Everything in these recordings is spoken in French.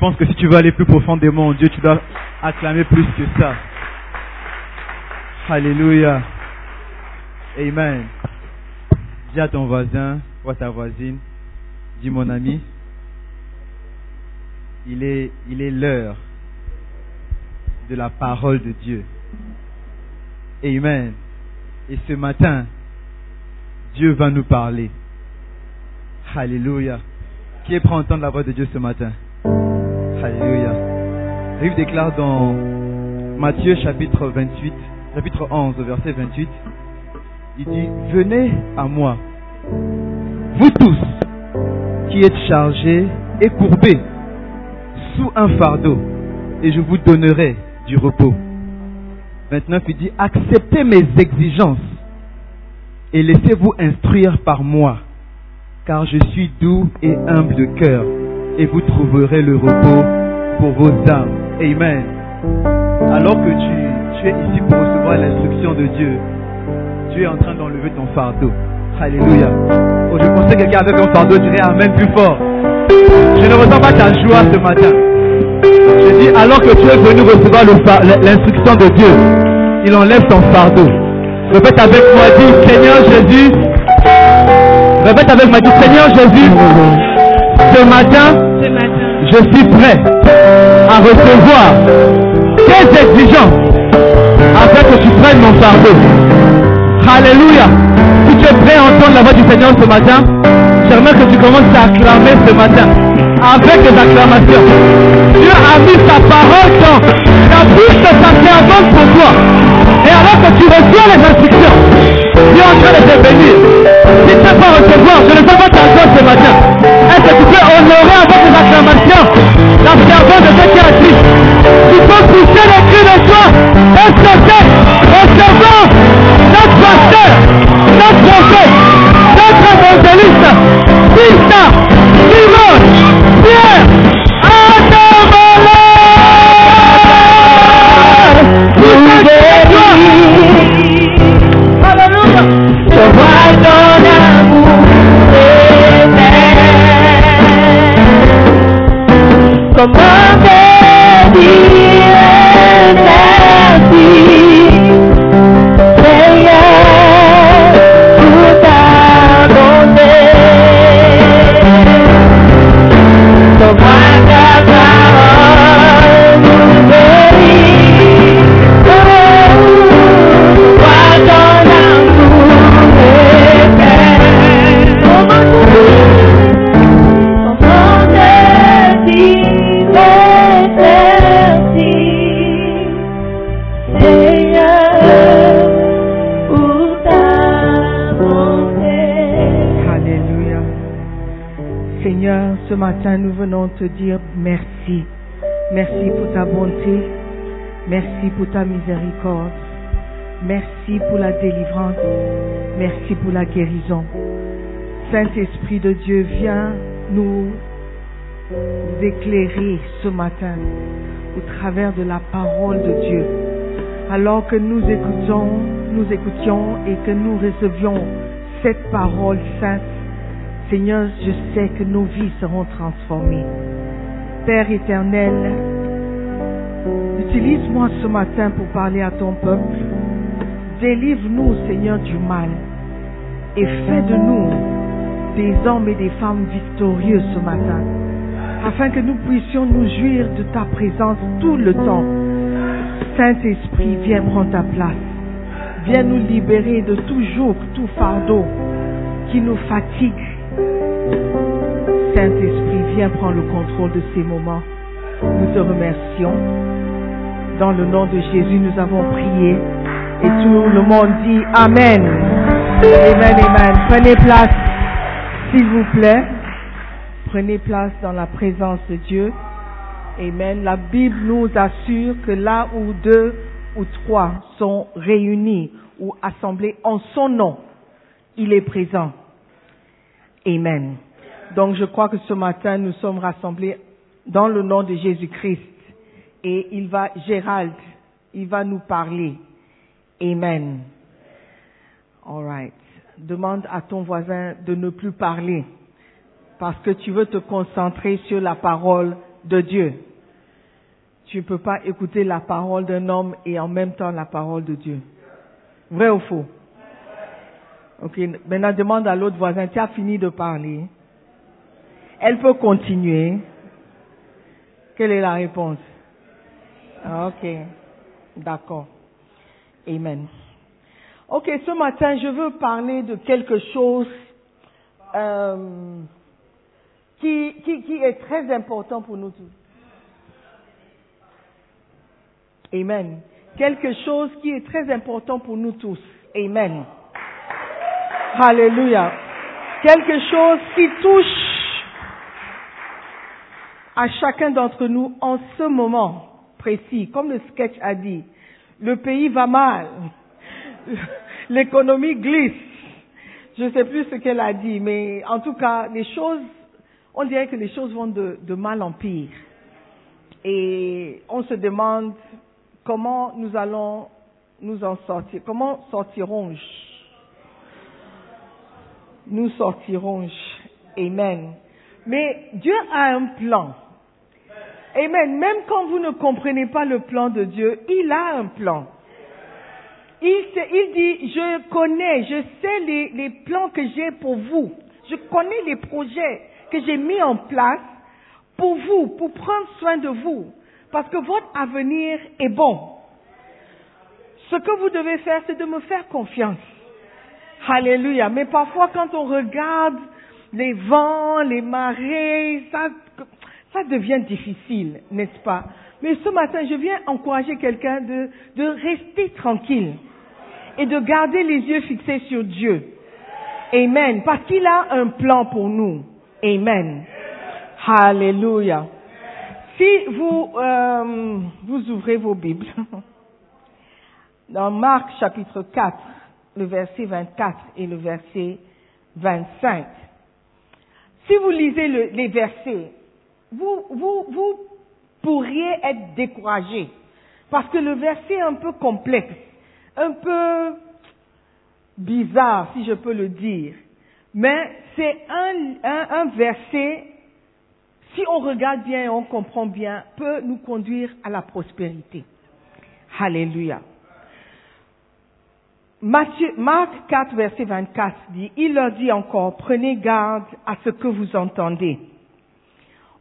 Pense que si tu veux aller plus profondément en Dieu, tu dois acclamer plus que ça. Alléluia. Amen. Dis à ton voisin ou à ta voisine, dis mon ami, il est, il est l'heure de la parole de Dieu. Amen. Et ce matin, Dieu va nous parler. Alléluia. Qui est prêt à entendre la voix de Dieu ce matin? Livre déclare dans Matthieu chapitre 28, chapitre 11, verset 28, il dit, venez à moi, vous tous qui êtes chargés et courbés sous un fardeau, et je vous donnerai du repos. Maintenant, il dit, acceptez mes exigences et laissez-vous instruire par moi, car je suis doux et humble de cœur, et vous trouverez le repos pour vos âmes. Amen. Alors que tu, tu es ici pour recevoir l'instruction de Dieu, tu es en train d'enlever ton fardeau. Alléluia. Oh, je pensais que quelqu'un avec un fardeau dirait Amen plus fort. Je ne ressens pas ta joie ce matin. Je dis, alors que tu es venu recevoir l'instruction de Dieu, il enlève ton fardeau. Répète avec moi, dis Seigneur Jésus. Répète avec moi, dis Seigneur Jésus. Ce matin, Ce matin, je suis prêt recevoir tes exigences afin que tu prennes mon fardeau. Alléluia. Si tu es prêt à entendre la voix du Seigneur ce matin, j'aimerais que tu commences à acclamer ce matin avec des acclamations. Dieu a mis sa parole dans la bouche de sa servante pour toi. Et alors que tu reçois les instructions, Dieu est en train de te bénir. Si tu ne peux pas recevoir, je ne sais pas joie ce matin. Que tu peux honorer avec des acclamations la servante de ce qui a dit Tu peux pousser le cri de joie. Est-ce que c'est recevant notre pasteur, notre prophète, notre évangéliste, Fils, Simon, éternel. Comment dire merci. Merci pour ta bonté. Merci pour ta miséricorde. Merci pour la délivrance. Merci pour la guérison. Saint-Esprit de Dieu, viens nous éclairer ce matin au travers de la parole de Dieu. Alors que nous écoutons, nous écoutions et que nous recevions cette parole sainte, Seigneur, je sais que nos vies seront transformées. Père éternel, utilise-moi ce matin pour parler à ton peuple. Délivre-nous, Seigneur, du mal et fais de nous des hommes et des femmes victorieux ce matin, afin que nous puissions nous jouir de ta présence tout le temps. Saint-Esprit, viens prendre ta place. Viens nous libérer de tout tout fardeau qui nous fatigue. Saint-Esprit, viens prendre le contrôle de ces moments. Nous te remercions. Dans le nom de Jésus, nous avons prié. Et tout le monde dit Amen. Amen, Amen. Prenez place, s'il vous plaît. Prenez place dans la présence de Dieu. Amen. La Bible nous assure que là où deux ou trois sont réunis ou assemblés en son nom, il est présent. Amen. Donc je crois que ce matin, nous sommes rassemblés dans le nom de Jésus-Christ. Et il va, Gérald, il va nous parler. Amen. All right. demande à ton voisin de ne plus parler parce que tu veux te concentrer sur la parole de Dieu. Tu ne peux pas écouter la parole d'un homme et en même temps la parole de Dieu. Vrai ou faux? Ok, maintenant demande à l'autre voisin, tu as fini de parler Elle peut continuer. Quelle est la réponse? Ok, d'accord. Amen. Ok, ce matin, je veux parler de quelque chose euh, qui, qui, qui est très important pour nous tous. Amen. Quelque chose qui est très important pour nous tous. Amen. Alléluia. Quelque chose qui touche à chacun d'entre nous en ce moment précis. Comme le sketch a dit, le pays va mal. L'économie glisse. Je ne sais plus ce qu'elle a dit, mais en tout cas, les choses, on dirait que les choses vont de, mal en pire. Et on se demande comment nous allons nous en sortir. Comment sortirons-je? Nous sortirons-je? Amen. Mais Dieu a un plan. Amen. Même quand vous ne comprenez pas le plan de Dieu, il a un plan. Il, dit, je connais, je sais les, les plans que j'ai pour vous. Je connais les projets que j'ai mis en place pour vous, pour prendre soin de vous. Parce que votre avenir est bon. Ce que vous devez faire, c'est de me faire confiance. Alléluia. Mais parfois, quand on regarde les vents, les marées, ça, ça devient difficile, n'est-ce pas? Mais ce matin, je viens encourager quelqu'un de, de rester tranquille et de garder les yeux fixés sur Dieu. Amen. Parce qu'il a un plan pour nous. Amen. Alléluia. Si vous, euh, vous ouvrez vos Bibles, dans Marc chapitre 4, le verset 24 et le verset 25, si vous lisez le, les versets, vous, vous, vous pourriez être découragé parce que le verset est un peu complexe, un peu bizarre, si je peux le dire. Mais c'est un, un, un verset, si on regarde bien et on comprend bien, peut nous conduire à la prospérité. Alléluia. Matthieu, Marc 4, verset 24 dit, il leur dit encore, prenez garde à ce que vous entendez.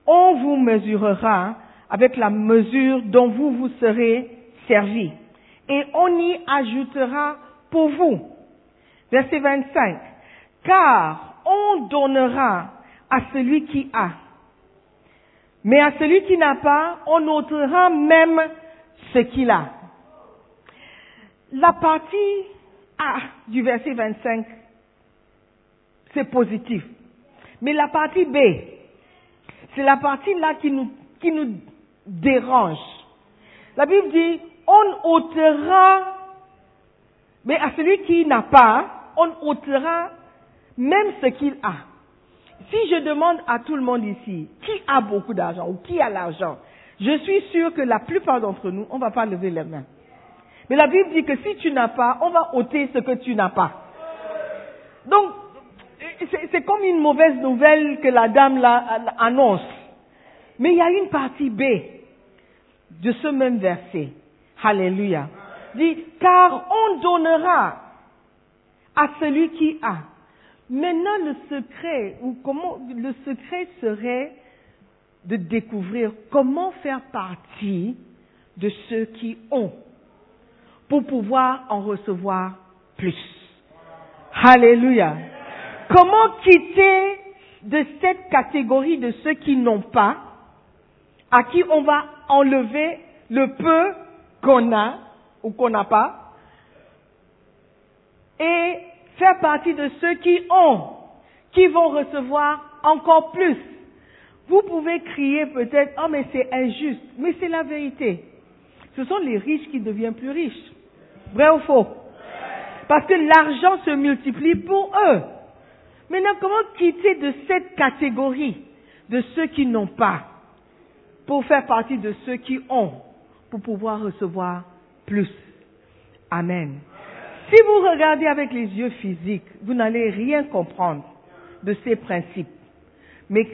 On vous mesurera avec la mesure dont vous vous serez servi, et on y ajoutera pour vous. Verset 25, car on donnera à celui qui a, mais à celui qui n'a pas, on ôtera même ce qu'il a. La partie A du verset 25, c'est positif. Mais la partie B, c'est la partie là qui nous, qui nous dérange. La Bible dit, on ôtera, mais à celui qui n'a pas, on ôtera même ce qu'il a. Si je demande à tout le monde ici, qui a beaucoup d'argent ou qui a l'argent, je suis sûr que la plupart d'entre nous, on ne va pas lever les mains. Mais la Bible dit que si tu n'as pas, on va ôter ce que tu n'as pas. Donc, c'est comme une mauvaise nouvelle que la dame la, la annonce. Mais il y a une partie B de ce même verset. Alléluia. Dit, car on donnera à celui qui a. Maintenant, le secret, ou comment, le secret serait de découvrir comment faire partie de ceux qui ont pour pouvoir en recevoir plus. Alléluia. Comment quitter de cette catégorie de ceux qui n'ont pas, à qui on va enlever le peu qu'on a ou qu'on n'a pas, et faire partie de ceux qui ont, qui vont recevoir encore plus. Vous pouvez crier peut-être, oh mais c'est injuste, mais c'est la vérité. Ce sont les riches qui deviennent plus riches. Vrai ou faux? Parce que l'argent se multiplie pour eux. Maintenant, comment quitter de cette catégorie de ceux qui n'ont pas pour faire partie de ceux qui ont, pour pouvoir recevoir plus? Amen. Si vous regardez avec les yeux physiques, vous n'allez rien comprendre de ces principes. Mais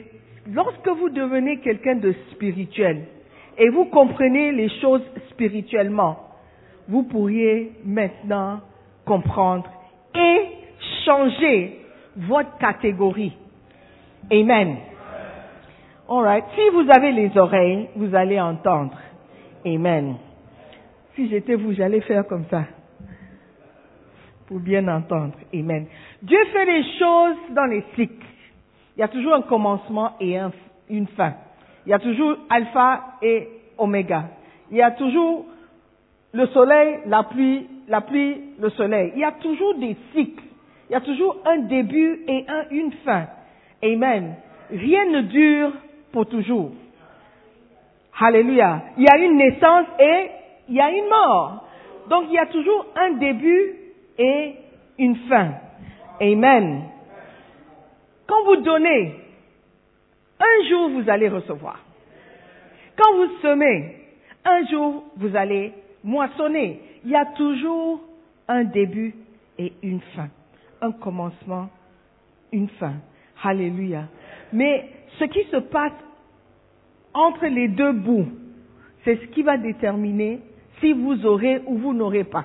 lorsque vous devenez quelqu'un de spirituel et vous comprenez les choses spirituellement, vous pourriez maintenant comprendre et changer votre catégorie. Amen. Alright. Si vous avez les oreilles, vous allez entendre. Amen. Si j'étais vous, j'allais faire comme ça. Pour bien entendre. Amen. Dieu fait les choses dans les cycles. Il y a toujours un commencement et un- une fin. Il y a toujours alpha et oméga. Il y a toujours le soleil, la pluie, la pluie, le soleil. Il y a toujours des cycles. Il y a toujours un début et un- une fin. Amen. Rien ne dure pour toujours. Alléluia. Il y a une naissance et il y a une mort. Donc il y a toujours un début et une fin. Amen. Quand vous donnez, un jour vous allez recevoir. Quand vous semez, un jour vous allez moissonner. Il y a toujours un début et une fin. Un commencement, une fin. Alléluia. Mais ce qui se passe entre les deux bouts, c'est ce qui va déterminer si vous aurez ou vous n'aurez pas.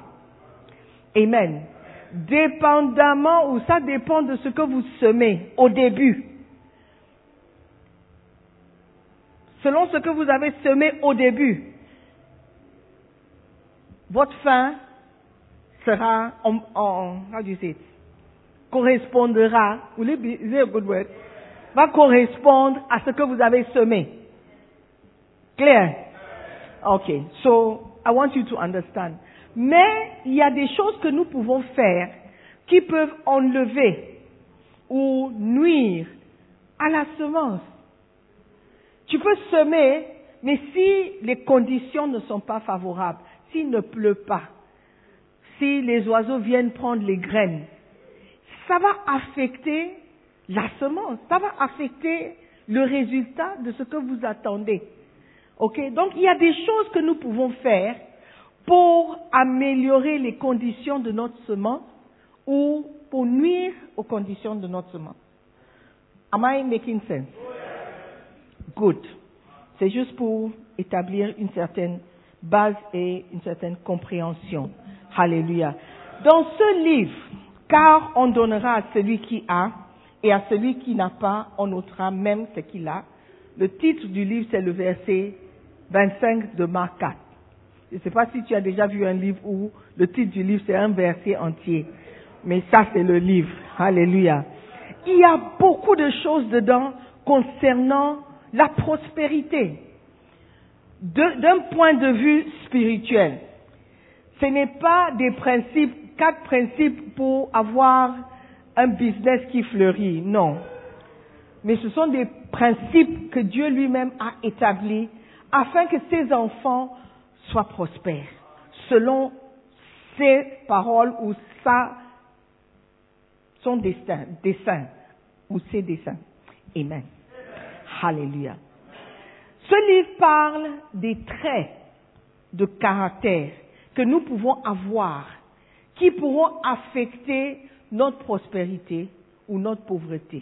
Amen. Dépendamment ou ça dépend de ce que vous semez au début. Selon ce que vous avez semé au début, votre fin sera en? Correspondra, it a good word? va correspondre à ce que vous avez semé. Clair? Okay, so I want you to understand. Mais il y a des choses que nous pouvons faire qui peuvent enlever ou nuire à la semence. Tu peux semer, mais si les conditions ne sont pas favorables, s'il ne pleut pas, si les oiseaux viennent prendre les graines, ça va affecter la semence, ça va affecter le résultat de ce que vous attendez. Ok? Donc il y a des choses que nous pouvons faire pour améliorer les conditions de notre semence ou pour nuire aux conditions de notre semence. Am I making sense? Good. C'est juste pour établir une certaine base et une certaine compréhension. Alléluia. Dans ce livre, car on donnera à celui qui a, et à celui qui n'a pas, on ôtera même ce qu'il a. Le titre du livre, c'est le verset 25 de Marc 4. Je ne sais pas si tu as déjà vu un livre où le titre du livre, c'est un verset entier. Mais ça, c'est le livre. Alléluia. Il y a beaucoup de choses dedans concernant la prospérité. D'un point de vue spirituel, ce n'est pas des principes, quatre principes pour avoir un business qui fleurit, non. Mais ce sont des principes que Dieu lui-même a établis afin que ses enfants soient prospères, selon ses paroles ou sa, son destin, ou ses desseins. Amen. Alléluia. Ce livre parle des traits de caractère que nous pouvons avoir qui pourront affecter notre prospérité ou notre pauvreté.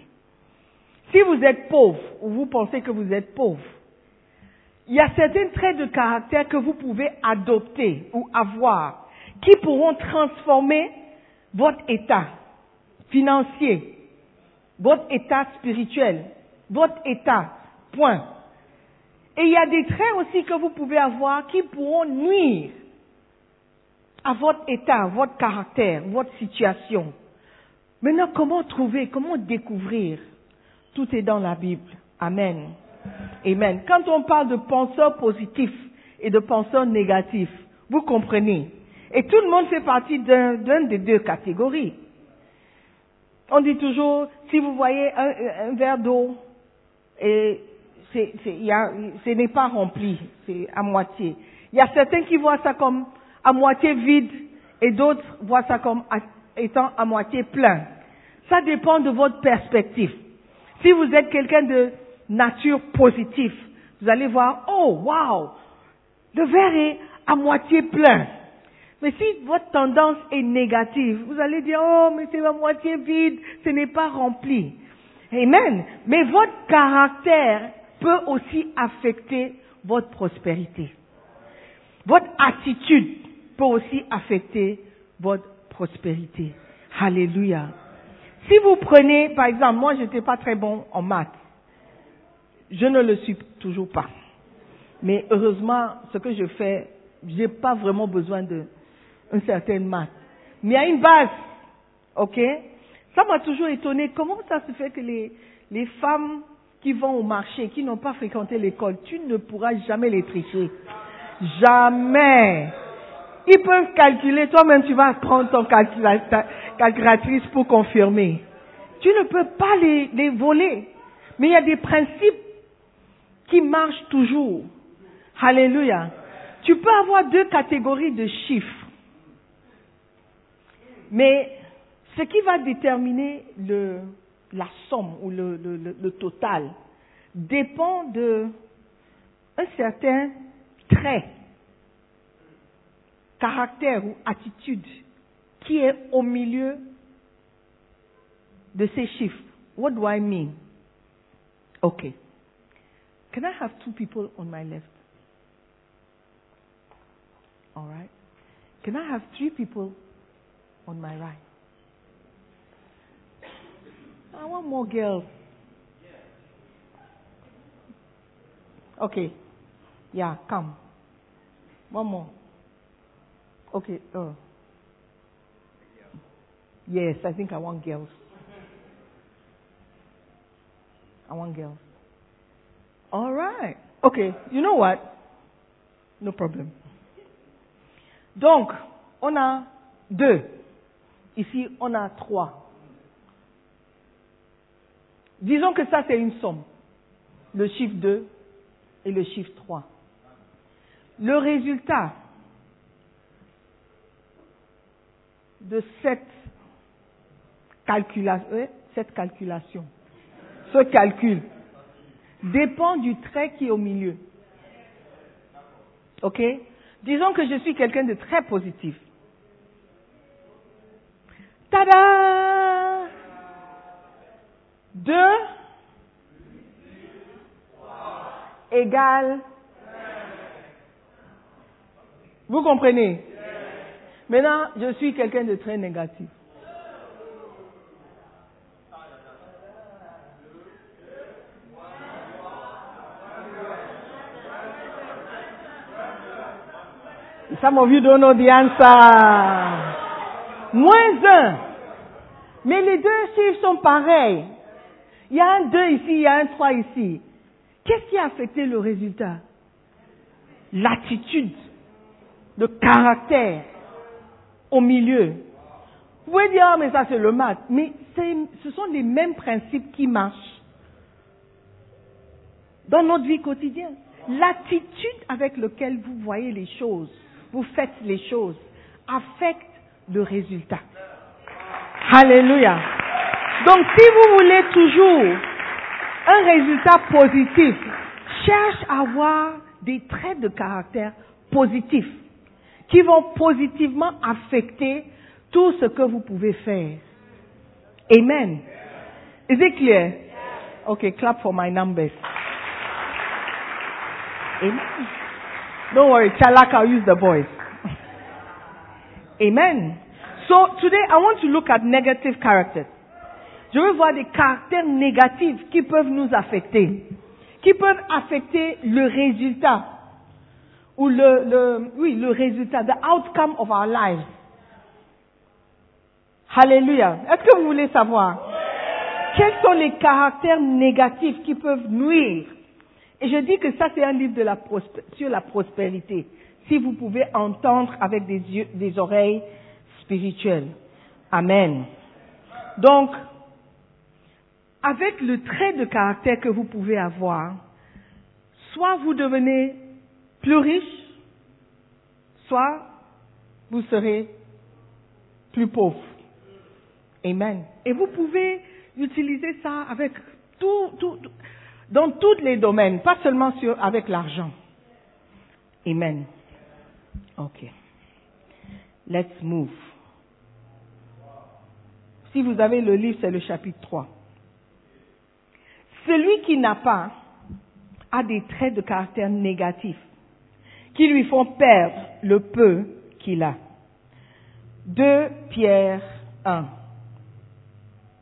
Si vous êtes pauvre ou vous pensez que vous êtes pauvre, il y a certains traits de caractère que vous pouvez adopter ou avoir qui pourront transformer votre état financier, votre état spirituel, votre état, point. Et il y a des traits aussi que vous pouvez avoir qui pourront nuire à votre état, votre caractère, votre situation. Maintenant, comment trouver, comment découvrir? Tout est dans la Bible. Amen. Amen. Quand on parle de penseurs positifs et de penseurs négatifs, vous comprenez. Et tout le monde fait partie d'un d'un des deux catégories. On dit toujours, si vous voyez un, verre d'eau et a- ce n'est pas rempli, c'est à moitié. Il y a certains qui voient ça comme à moitié vide et d'autres voient ça comme à- étant à moitié plein. Ça dépend de votre perspective. Si vous êtes quelqu'un de nature positive, vous allez voir, oh wow, le verre est à moitié plein. Mais si votre tendance est négative, vous allez dire, oh, mais c'est la moitié vide, ce n'est pas rempli. Amen. Mais votre caractère peut aussi affecter votre prospérité. Votre attitude peut aussi affecter votre prospérité. Alléluia. Si vous prenez, par exemple, moi je n'étais pas très bon en maths. Je ne le suis toujours pas. Mais heureusement, ce que je fais, je n'ai pas vraiment besoin de un certain maths. Mais il y a une base. OK? Ça m'a toujours étonné. Comment ça se fait que les, les femmes qui vont au marché, qui n'ont pas fréquenté l'école, tu ne pourras jamais les tricher. Jamais. Ils peuvent calculer, toi-même tu vas prendre ton calculatrice pour confirmer. Tu ne peux pas les, les voler. Mais il y a des principes qui marchent toujours. Alléluia. Tu peux avoir deux catégories de chiffres. Mais ce qui va déterminer la somme ou le, total dépend de certain trait, caractère ou attitude qui est au milieu de ces chiffres. What do I mean? Okay. Can I have two people on my left? All right. Can I have three people on my right? I want more girls. Okay. Yeah, come. One more. Okay. Uh. Yes, I think I want girls. I want girls. All right. Okay. You know what? No problem. Donc, on a deux. Ici, on a trois. Disons que ça, c'est une somme. Le chiffre 2 et le chiffre 3. Le résultat de cette calculation, cette calculation, ce calcul, dépend du trait qui est au milieu. OK? Disons que je suis quelqu'un de très positif. Tada 2 égale. Vous comprenez? Maintenant, je suis quelqu'un de très négatif. Some of you don't know the answer. Moins un. Mais les deux chiffres sont pareils. Il y a un 2 ici, il y a un 3 ici. Qu'est-ce qui a affecté le résultat? L'attitude, le caractère au milieu. Vous pouvez dire, ah, mais ça c'est le maths. Mais ce sont les mêmes principes qui marchent dans notre vie quotidienne. L'attitude avec laquelle vous voyez les choses, vous faites les choses, affecte le résultat. Alléluia. Donc si vous voulez toujours un résultat positif, cherche à avoir des traits de caractère positifs qui vont positivement affecter tout ce que vous pouvez faire. Amen. Is it clear? Okay, clap for my numbers. Amen. Don't worry, Chalak, I'll use the voice. Amen. So today I want to look at negative characters. Je veux voir des caractères négatifs qui peuvent nous affecter, qui peuvent affecter le résultat ou le, le oui le résultat, the outcome of our lives. Alléluia. Est-ce que vous voulez savoir? Quels sont les caractères négatifs qui peuvent nuire? Et je dis que ça c'est un livre de la sur la prospérité. Si vous pouvez entendre avec des yeux, des oreilles spirituelles. Amen. Donc, avec le trait de caractère que vous pouvez avoir, soit vous devenez plus riche, soit vous serez plus pauvre. Amen. Et vous pouvez utiliser ça avec tout, dans tous les domaines, pas seulement avec l'argent. Amen. Ok. Let's move. Si vous avez le livre, c'est le chapitre 3. Celui qui n'a pas a des traits de caractère négatifs qui lui font perdre le peu qu'il a. 2 Pierre 1.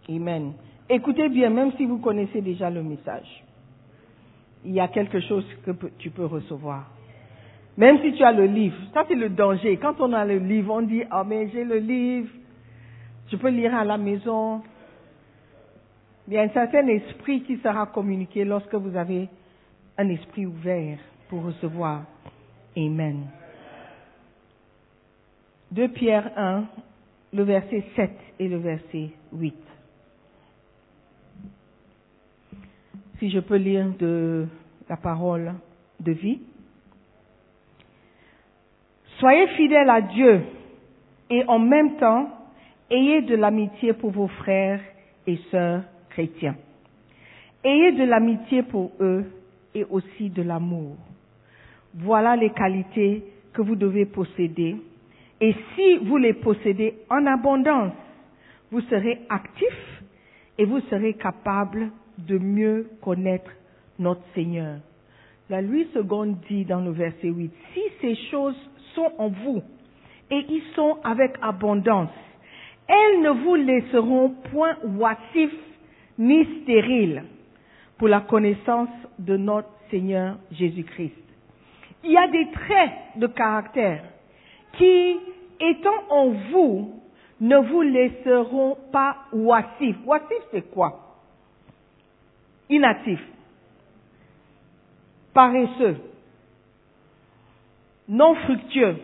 Amen. Écoutez bien, même si vous connaissez déjà le message, il y a quelque chose que tu peux recevoir. Même si tu as le livre, ça c'est le danger. Quand on a le livre, on dit, ah mais j'ai le livre, je peux lire à la maison. Il y a un certain esprit qui sera communiqué lorsque vous avez un esprit ouvert pour recevoir. Amen. 2 Pierre 1, le verset 7 et le verset 8. Si je peux lire de la parole de vie. Soyez fidèles à Dieu et en même temps, ayez de l'amitié pour vos frères et sœurs chrétiens. Ayez de l'amitié pour eux et aussi de l'amour. Voilà les qualités que vous devez posséder. Et si vous les possédez en abondance, vous serez actifs et vous serez capables de mieux connaître notre Seigneur. La Louis II dit dans le verset 8, si ces choses sont en vous et y sont avec abondance, elles ne vous laisseront point oisifs ni stériles pour la connaissance de notre Seigneur Jésus-Christ. Il y a des traits de caractère qui, étant en vous, ne vous laisseront pas oisifs. Oisif, c'est quoi? Inactif, paresseux, non fructueux,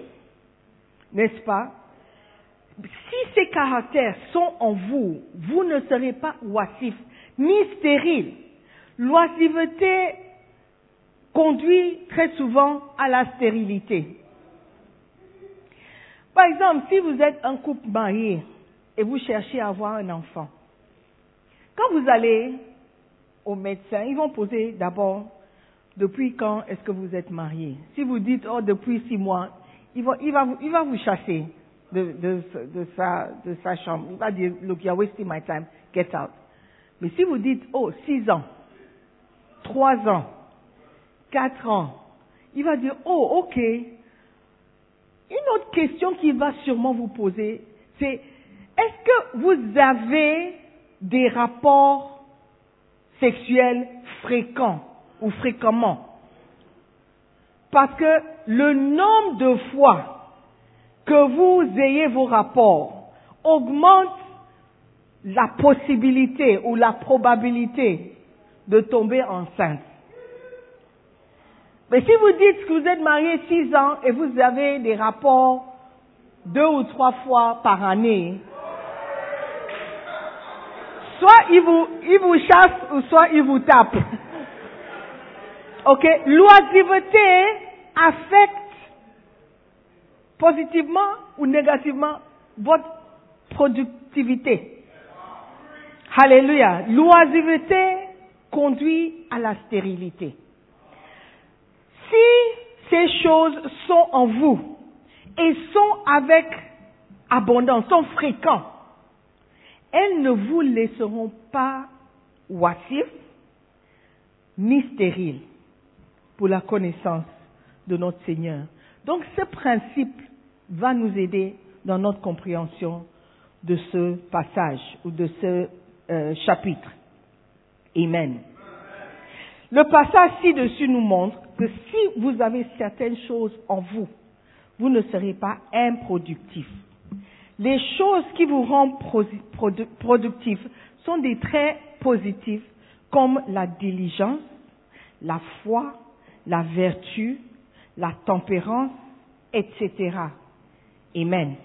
n'est-ce pas? Si ces caractères sont en vous, vous ne serez pas oisif ni stérile. L'oisiveté conduit très souvent à la stérilité. Par exemple, si vous êtes un couple marié et vous cherchez à avoir un enfant, quand vous allez au médecin, ils vont poser d'abord depuis quand est-ce que vous êtes marié? Si vous dites oh depuis six mois, il va, il va, il va vous chasser de, de, de, sa, de sa chambre. Il va dire look you're wasting my time, get out. Mais si vous dites oh six ans, trois ans, quatre ans, il va dire oh ok. Une autre question qu'il va sûrement vous poser, c'est est-ce que vous avez des rapports sexuels fréquents ou fréquemment? Parce que le nombre de fois que vous ayez vos rapports augmente la possibilité ou la probabilité de tomber enceinte. Mais si vous dites que vous êtes marié six ans et vous avez des rapports deux ou trois fois par année, soit il vous, chasse ou soit il vous tape. Ok, l'oisiveté affecte positivement ou négativement votre productivité. Alléluia. L'oisiveté conduit à la stérilité. Si ces choses sont en vous et sont avec abondance, sont fréquents, elles ne vous laisseront pas oisifs ni stériles pour la connaissance de notre Seigneur. Donc ce principe va nous aider dans notre compréhension de ce passage ou de ce euh, chapitre. Amen. Le passage ci-dessus nous montre que si vous avez certaines choses en vous, vous ne serez pas improductif. Les choses qui vous rendent productif sont des traits positifs comme la diligence, la foi, la vertu, la tempérance, etc. Amen.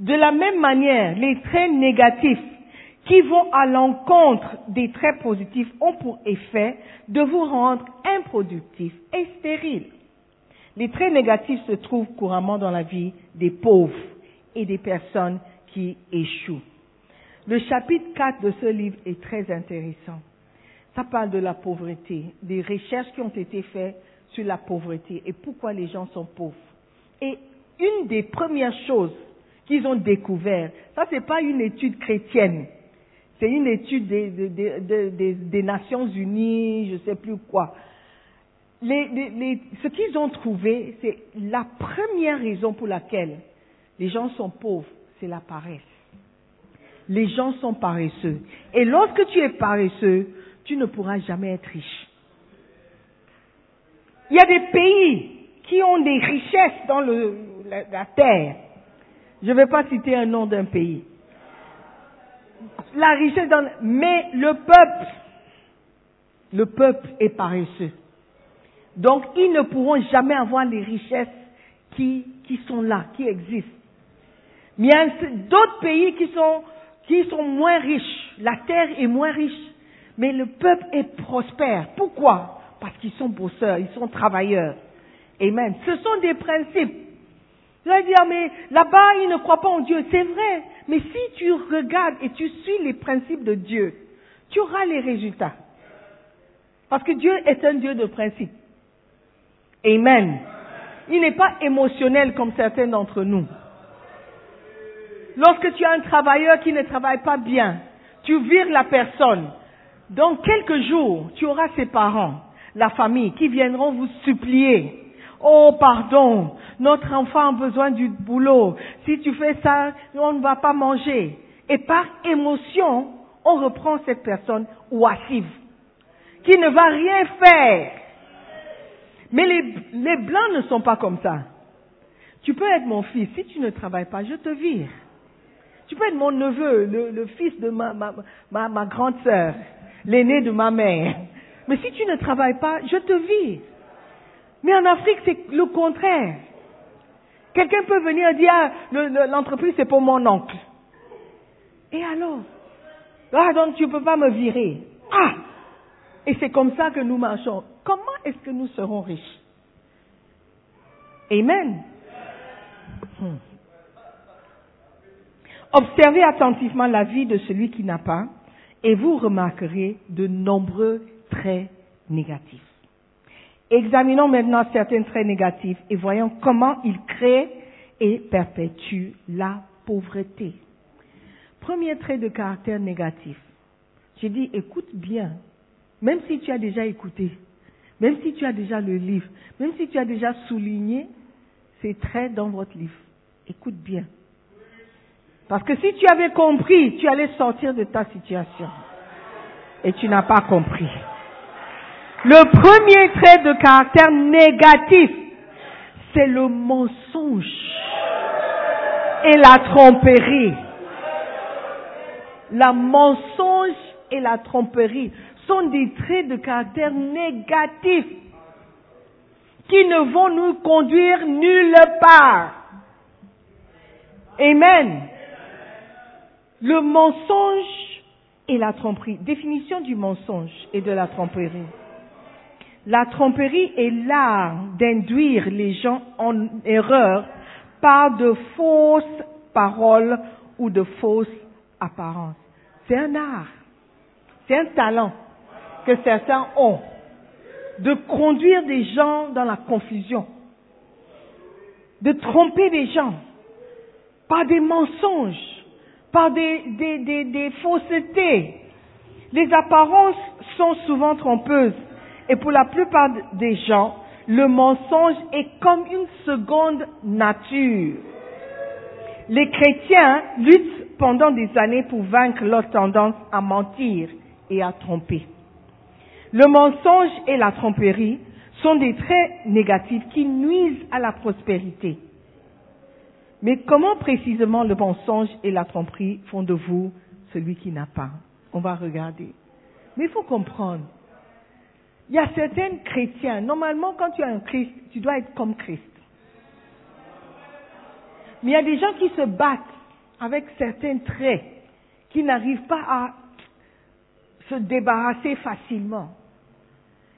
De la même manière, les traits négatifs qui vont à l'encontre des traits positifs ont pour effet de vous rendre improductif et stérile. Les traits négatifs se trouvent couramment dans la vie des pauvres et des personnes qui échouent. Le chapitre 4 de ce livre est très intéressant. Ça parle de la pauvreté, des recherches qui ont été faites sur la pauvreté et pourquoi les gens sont pauvres. Et une des premières choses qu'ils ont découvert, ça c'est pas une étude chrétienne, c'est une étude des, Nations Unies, je sais plus quoi. Ce qu'ils ont trouvé, c'est la première raison pour laquelle les gens sont pauvres, c'est la paresse. Les gens sont paresseux. Et lorsque tu es paresseux, tu ne pourras jamais être riche. Il y a des pays qui ont des richesses dans la, la terre. Je ne vais pas citer un nom d'un pays. La richesse dans... Mais le peuple, le peuple est paresseux. Donc, ils ne pourront jamais avoir les richesses qui, qui sont là, qui existent. Mais il y a d'autres pays qui sont, qui sont moins riches. La terre est moins riche. Mais le peuple est prospère. Pourquoi? Parce qu'ils sont bosseurs, ils sont travailleurs. Amen. Ce sont des principes. Allez dire, mais là-bas, ils ne croient pas en Dieu. C'est vrai. Mais si tu regardes et tu suis les principes de Dieu, tu auras les résultats. Parce que Dieu est un Dieu de principes. Amen. Il n'est pas émotionnel comme certains d'entre nous. Lorsque tu as un travailleur qui ne travaille pas bien, tu vires la personne. Dans quelques jours, tu auras ses parents, la famille, qui viendront vous supplier. Oh, pardon, notre enfant a besoin du boulot. Si tu fais ça, on ne va pas manger. Et par émotion, on reprend cette personne oisive, qui ne va rien faire. Mais les, les blancs ne sont pas comme ça. Tu peux être mon fils, si tu ne travailles pas, je te vire. Tu peux être mon neveu, le, fils de ma, ma, ma, ma grande sœur, l'aîné de ma mère. Mais si tu ne travailles pas, je te vire. Mais en Afrique, c'est le contraire. Quelqu'un peut venir dire, ah, le- le- l'entreprise, c'est pour mon oncle. Et alors? Ah, donc tu ne peux pas me virer. Ah Et c'est comme ça que nous marchons. Comment est-ce que nous serons riches? Amen. Hmm. Observez attentivement la vie de celui qui n'a pas et vous remarquerez de nombreux traits négatifs. Examinons maintenant certains traits négatifs et voyons comment ils créent et perpétuent la pauvreté. Premier trait de caractère négatif. J'ai dit, écoute bien, même si tu as déjà écouté, même si tu as déjà le livre, même si tu as déjà souligné ces traits dans votre livre, écoute bien. Parce que si tu avais compris, tu allais sortir de ta situation. Et tu n'as pas compris. Le premier trait de caractère négatif, c'est le mensonge et la tromperie. La mensonge et la tromperie sont des traits de caractère négatifs qui ne vont nous conduire nulle part. Amen. Le mensonge et la tromperie. Définition du mensonge et de la tromperie. La tromperie est l'art d'induire les gens en erreur par de fausses paroles ou de fausses apparences. C'est un art. C'est un talent que certains ont de conduire des gens dans la confusion, de tromper les gens par des mensonges, par des, des, des, des faussetés. Les apparences sont souvent trompeuses et pour la plupart des gens, le mensonge est comme une seconde nature. Les chrétiens luttent pendant des années pour vaincre leur tendance à mentir et à tromper. Le mensonge et la tromperie sont des traits négatifs qui nuisent à la prospérité. Mais comment précisément le mensonge et la tromperie font de vous celui qui n'a pas? On va regarder. Mais il faut comprendre. Il y a certains chrétiens, normalement quand tu es un Christ, tu dois être comme Christ. Mais il y a des gens qui se battent avec certains traits qui n'arrivent pas à se débarrasser facilement.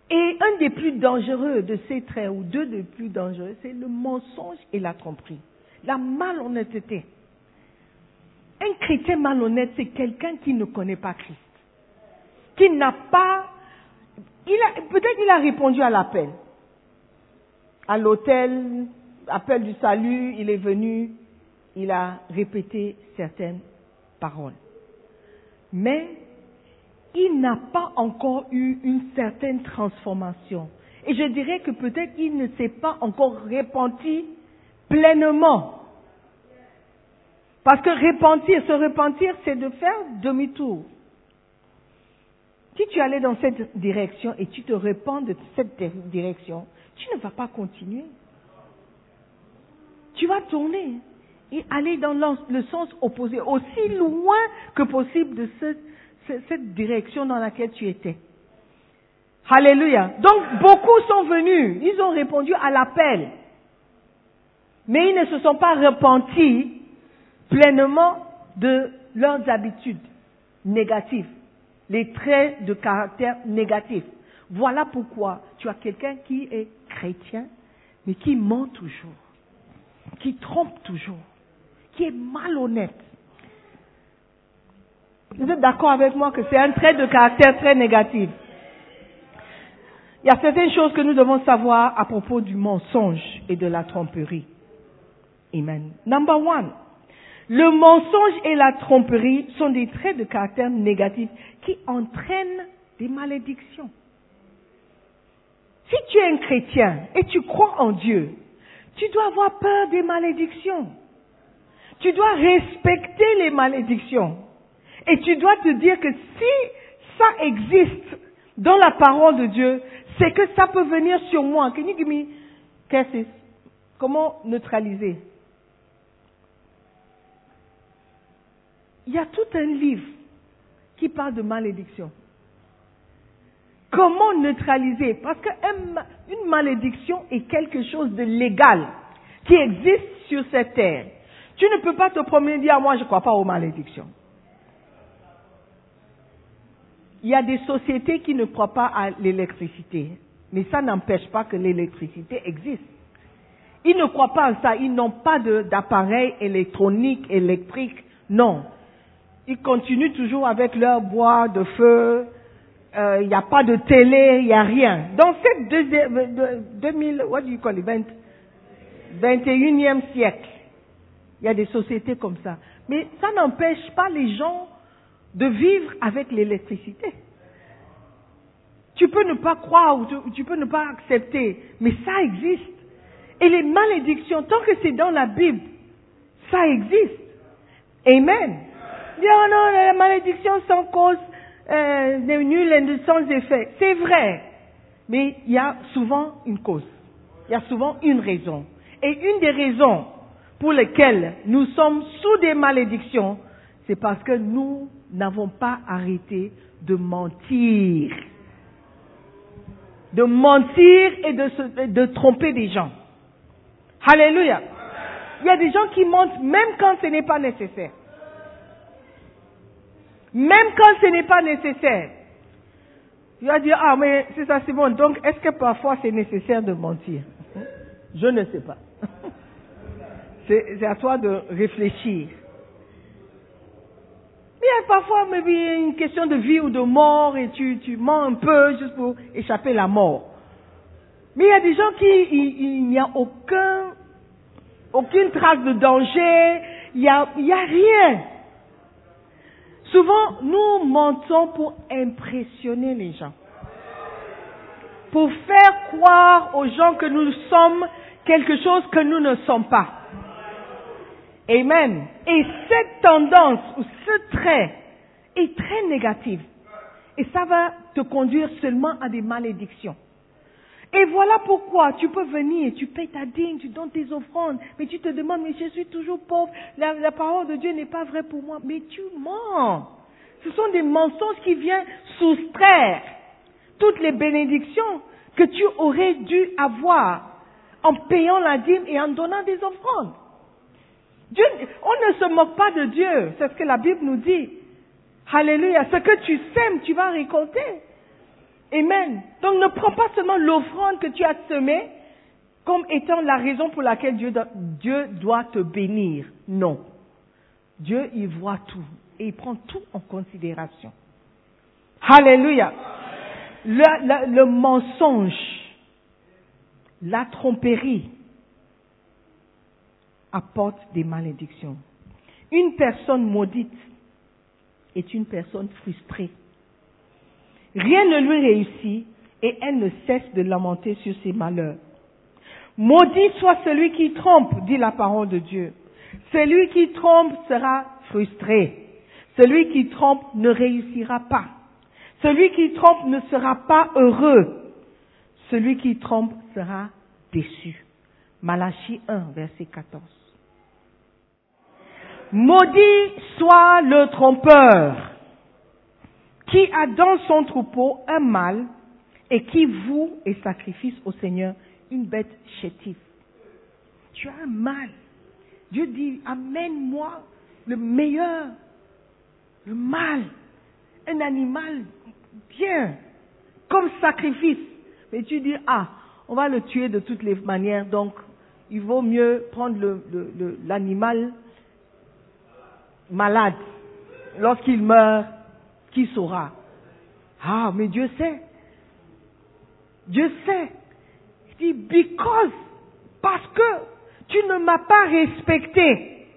Et un des plus dangereux de ces traits, ou deux des plus dangereux, c'est le mensonge et la tromperie. La malhonnêteté. Un chrétien malhonnête, c'est quelqu'un qui ne connaît pas Christ. Qui n'a pas... Peut-être il a répondu à l'appel. À l'hôtel, appel du salut, il est venu, il a répété certaines paroles. Mais il n'a pas encore eu une certaine transformation. Et je dirais que peut-être il ne s'est pas encore repenti pleinement. Parce que repentir, se repentir, c'est de faire demi-tour. Si tu allais dans cette direction et tu te repens de cette direction, tu ne vas pas continuer. Tu vas tourner et aller dans le sens opposé, aussi loin que possible de cette direction dans laquelle tu étais. Alléluia. Donc beaucoup sont venus, ils ont répondu à l'appel, mais ils ne se sont pas repentis pleinement de leurs habitudes négatives les traits de caractère négatifs. Voilà pourquoi tu as quelqu'un qui est chrétien, mais qui ment toujours, qui trompe toujours, qui est malhonnête. Vous êtes d'accord avec moi que c'est un trait de caractère très négatif. Il y a certaines choses que nous devons savoir à propos du mensonge et de la tromperie. Amen. Number one. Le mensonge et la tromperie sont des traits de caractère négatifs qui entraînent des malédictions. Si tu es un chrétien et tu crois en Dieu, tu dois avoir peur des malédictions. Tu dois respecter les malédictions. Et tu dois te dire que si ça existe dans la parole de Dieu, c'est que ça peut venir sur moi. Comment neutraliser? Il y a tout un livre qui parle de malédiction. Comment neutraliser? Parce qu'une malédiction est quelque chose de légal qui existe sur cette terre. Tu ne peux pas te promener et dire, ah, moi je ne crois pas aux malédictions. Il y a des sociétés qui ne croient pas à l'électricité, mais ça n'empêche pas que l'électricité existe. Ils ne croient pas à ça, ils n'ont pas d'appareil électronique, électrique, non ils continuent toujours avec leur bois de feu, euh, il n'y a pas de télé, il n'y a rien. Dans cette 2000, what do you call it, 21e siècle, il y a des sociétés comme ça. Mais ça n'empêche pas les gens de vivre avec l'électricité. Tu peux ne pas croire ou tu peux ne pas accepter, mais ça existe. Et les malédictions, tant que c'est dans la Bible, ça existe. Amen. Dire non, la malédiction sans cause euh, n'est nulle et sans effet. C'est vrai. Mais il y a souvent une cause. Il y a souvent une raison. Et une des raisons pour lesquelles nous sommes sous des malédictions, c'est parce que nous n'avons pas arrêté de mentir. De mentir et de, de tromper des gens. Alléluia. Il y a des gens qui mentent même quand ce n'est pas nécessaire. Même quand ce n'est pas nécessaire. Tu vas dire, ah, mais c'est ça, c'est bon. Donc, est-ce que parfois c'est nécessaire de mentir? Je ne sais pas. C'est à toi de réfléchir. A parfois mais une question de vie ou de mort et tu, tu mens un peu juste pour échapper à la mort. Mais il y a des gens qui, il n'y a aucun, aucune trace de danger, il n'y y a rien. Souvent, nous mentons pour impressionner les gens. Pour faire croire aux gens que nous sommes quelque chose que nous ne sommes pas. Amen. Et cette tendance ou ce trait est très négatif. Et ça va te conduire seulement à des malédictions. Et voilà pourquoi tu peux venir, tu payes ta dîme, tu donnes tes offrandes, mais tu te demandes, mais je suis toujours pauvre, la, parole de Dieu n'est pas vraie pour moi. Mais tu mens. Ce sont des mensonges qui viennent soustraire toutes les bénédictions que tu aurais dû avoir en payant la dîme et en donnant des offrandes. On ne se moque pas de Dieu, c'est ce que la Bible nous dit. Alléluia. Ce que tu sèmes, tu vas récolter. Amen. Donc ne prends pas seulement l'offrande que tu as semée comme étant la raison pour laquelle Dieu doit, te bénir. Non. Dieu y voit tout et il prend tout en considération. Alléluia. Le, le mensonge, la tromperie apporte des malédictions. Une personne maudite est une personne frustrée. Rien ne lui réussit et elle ne cesse de lamenter sur ses malheurs. Maudit soit celui qui trompe, dit la parole de Dieu. Celui qui trompe sera frustré. Celui qui trompe ne réussira pas. Celui qui trompe ne sera pas heureux. Celui qui trompe sera déçu. Malachie 1, verset 14. Maudit soit le trompeur qui a dans son troupeau un mâle et qui voue et sacrifice au Seigneur une bête chétive. Tu as un mâle. Dieu dit, amène-moi le meilleur, le mâle, un animal bien, comme sacrifice. Mais tu dis, ah, on va le tuer de toutes les manières, donc il vaut mieux prendre l'animal le, le, malade. Lorsqu'il meurt, qui saura Ah, mais Dieu sait. Dieu sait. Il dit, because, parce que tu ne m'as pas respecté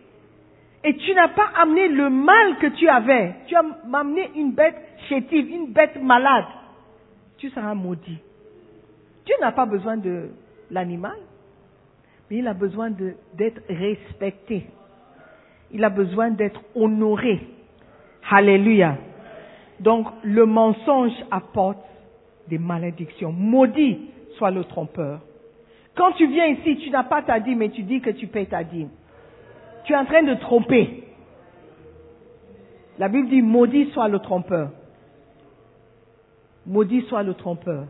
et tu n'as pas amené le mal que tu avais. Tu as amené une bête chétive, une bête malade. Tu seras maudit. Dieu n'a pas besoin de l'animal, mais il a besoin d'être respecté. Il a besoin d'être honoré. Alléluia. Donc le mensonge apporte des malédictions. Maudit soit le trompeur. Quand tu viens ici, tu n'as pas ta dîme, mais tu dis que tu payes ta dîme. Tu es en train de tromper. La Bible dit maudit soit le trompeur. Maudit soit le trompeur.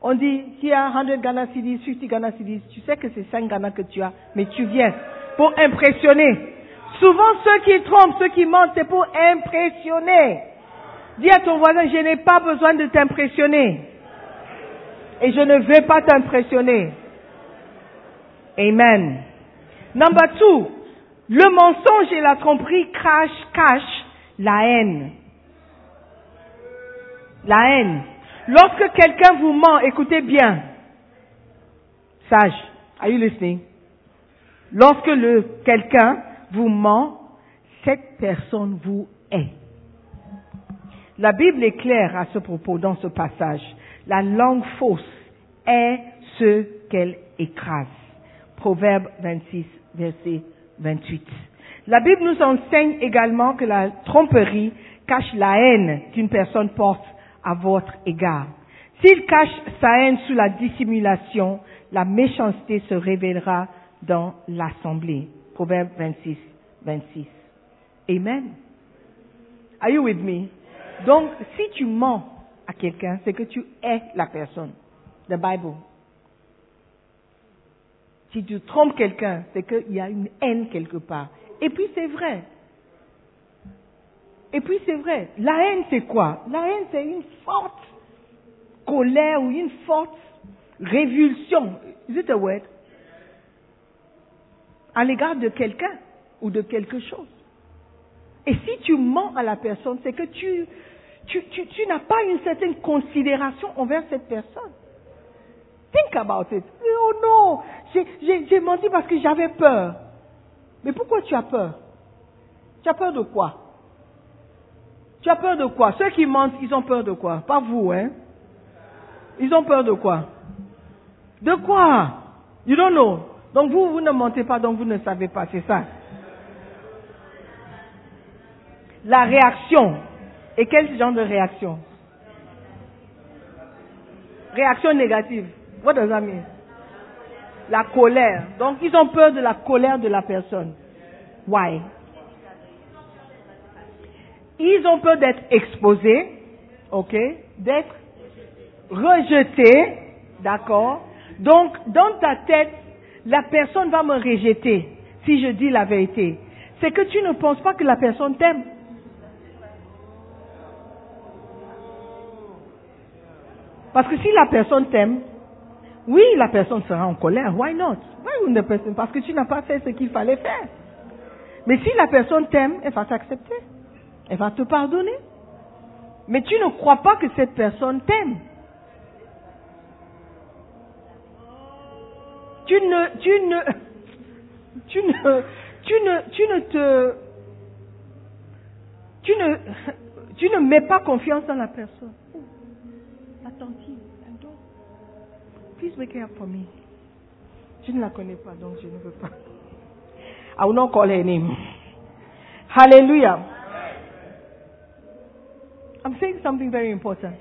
On dit, y a 100 Ghana Cedis, 50 Ghana. Tu sais que c'est 5 Ghana que tu as, mais tu viens pour impressionner. Souvent, ceux qui trompent, ceux qui mentent, c'est pour impressionner. Dis à ton voisin, je n'ai pas besoin de t'impressionner. Et je ne vais pas t'impressionner. Amen. Number two, le mensonge et la tromperie cachent, cachent la haine. La haine. Lorsque quelqu'un vous ment, écoutez bien. Sage, are you listening? Lorsque le quelqu'un vous ment, cette personne vous hait. La Bible est claire à ce propos dans ce passage. La langue fausse est ce qu'elle écrase. Proverbe 26, verset 28. La Bible nous enseigne également que la tromperie cache la haine qu'une personne porte à votre égard. S'il cache sa haine sous la dissimulation, la méchanceté se révélera dans l'assemblée. Proverbe 26, 26. Amen. Are you with me? Donc, si tu mens à quelqu'un, c'est que tu es la personne. The Bible. Si tu trompes quelqu'un, c'est qu'il y a une haine quelque part. Et puis c'est vrai. Et puis c'est vrai. La haine, c'est quoi? La haine, c'est une forte colère ou une forte révulsion. Is it a word? À l'égard de quelqu'un ou de quelque chose. Et si tu mens à la personne, c'est que tu, tu, n'as pas une certaine considération envers cette personne. Think about it. Oh non, j'ai menti parce que j'avais peur. Mais pourquoi tu as peur? Tu as peur de quoi? Tu as peur de quoi? Ceux qui mentent, ils ont peur de quoi? Pas vous, hein? Ils ont peur de quoi? De quoi? You don't know. Donc vous, vous ne mentez pas, donc vous ne savez pas, c'est ça. La réaction. Et quel genre de réaction? Réaction négative. What does that mean? La colère. Donc, ils ont peur de la colère de la personne. Why? Ils ont peur d'être exposés, ok? D'être rejetés, d'accord? Donc, dans ta tête, la personne va me rejeter si je dis la vérité. C'est que tu ne penses pas que la personne t'aime. Parce que si la personne t'aime, oui, la personne sera en colère. Why not? Why the person? Parce que tu n'as pas fait ce qu'il fallait faire. Mais si la personne t'aime, elle va t'accepter. Elle va te pardonner. Mais tu ne crois pas que cette personne t'aime. Tu ne, tu ne, tu ne, tu ne, tu ne te, tu ne, tu ne mets pas confiance dans la personne. Dort. Please wake up for me. Je ne la connais pas, donc je ne veux pas. I will not call her name. Hallelujah. I'm saying something very important.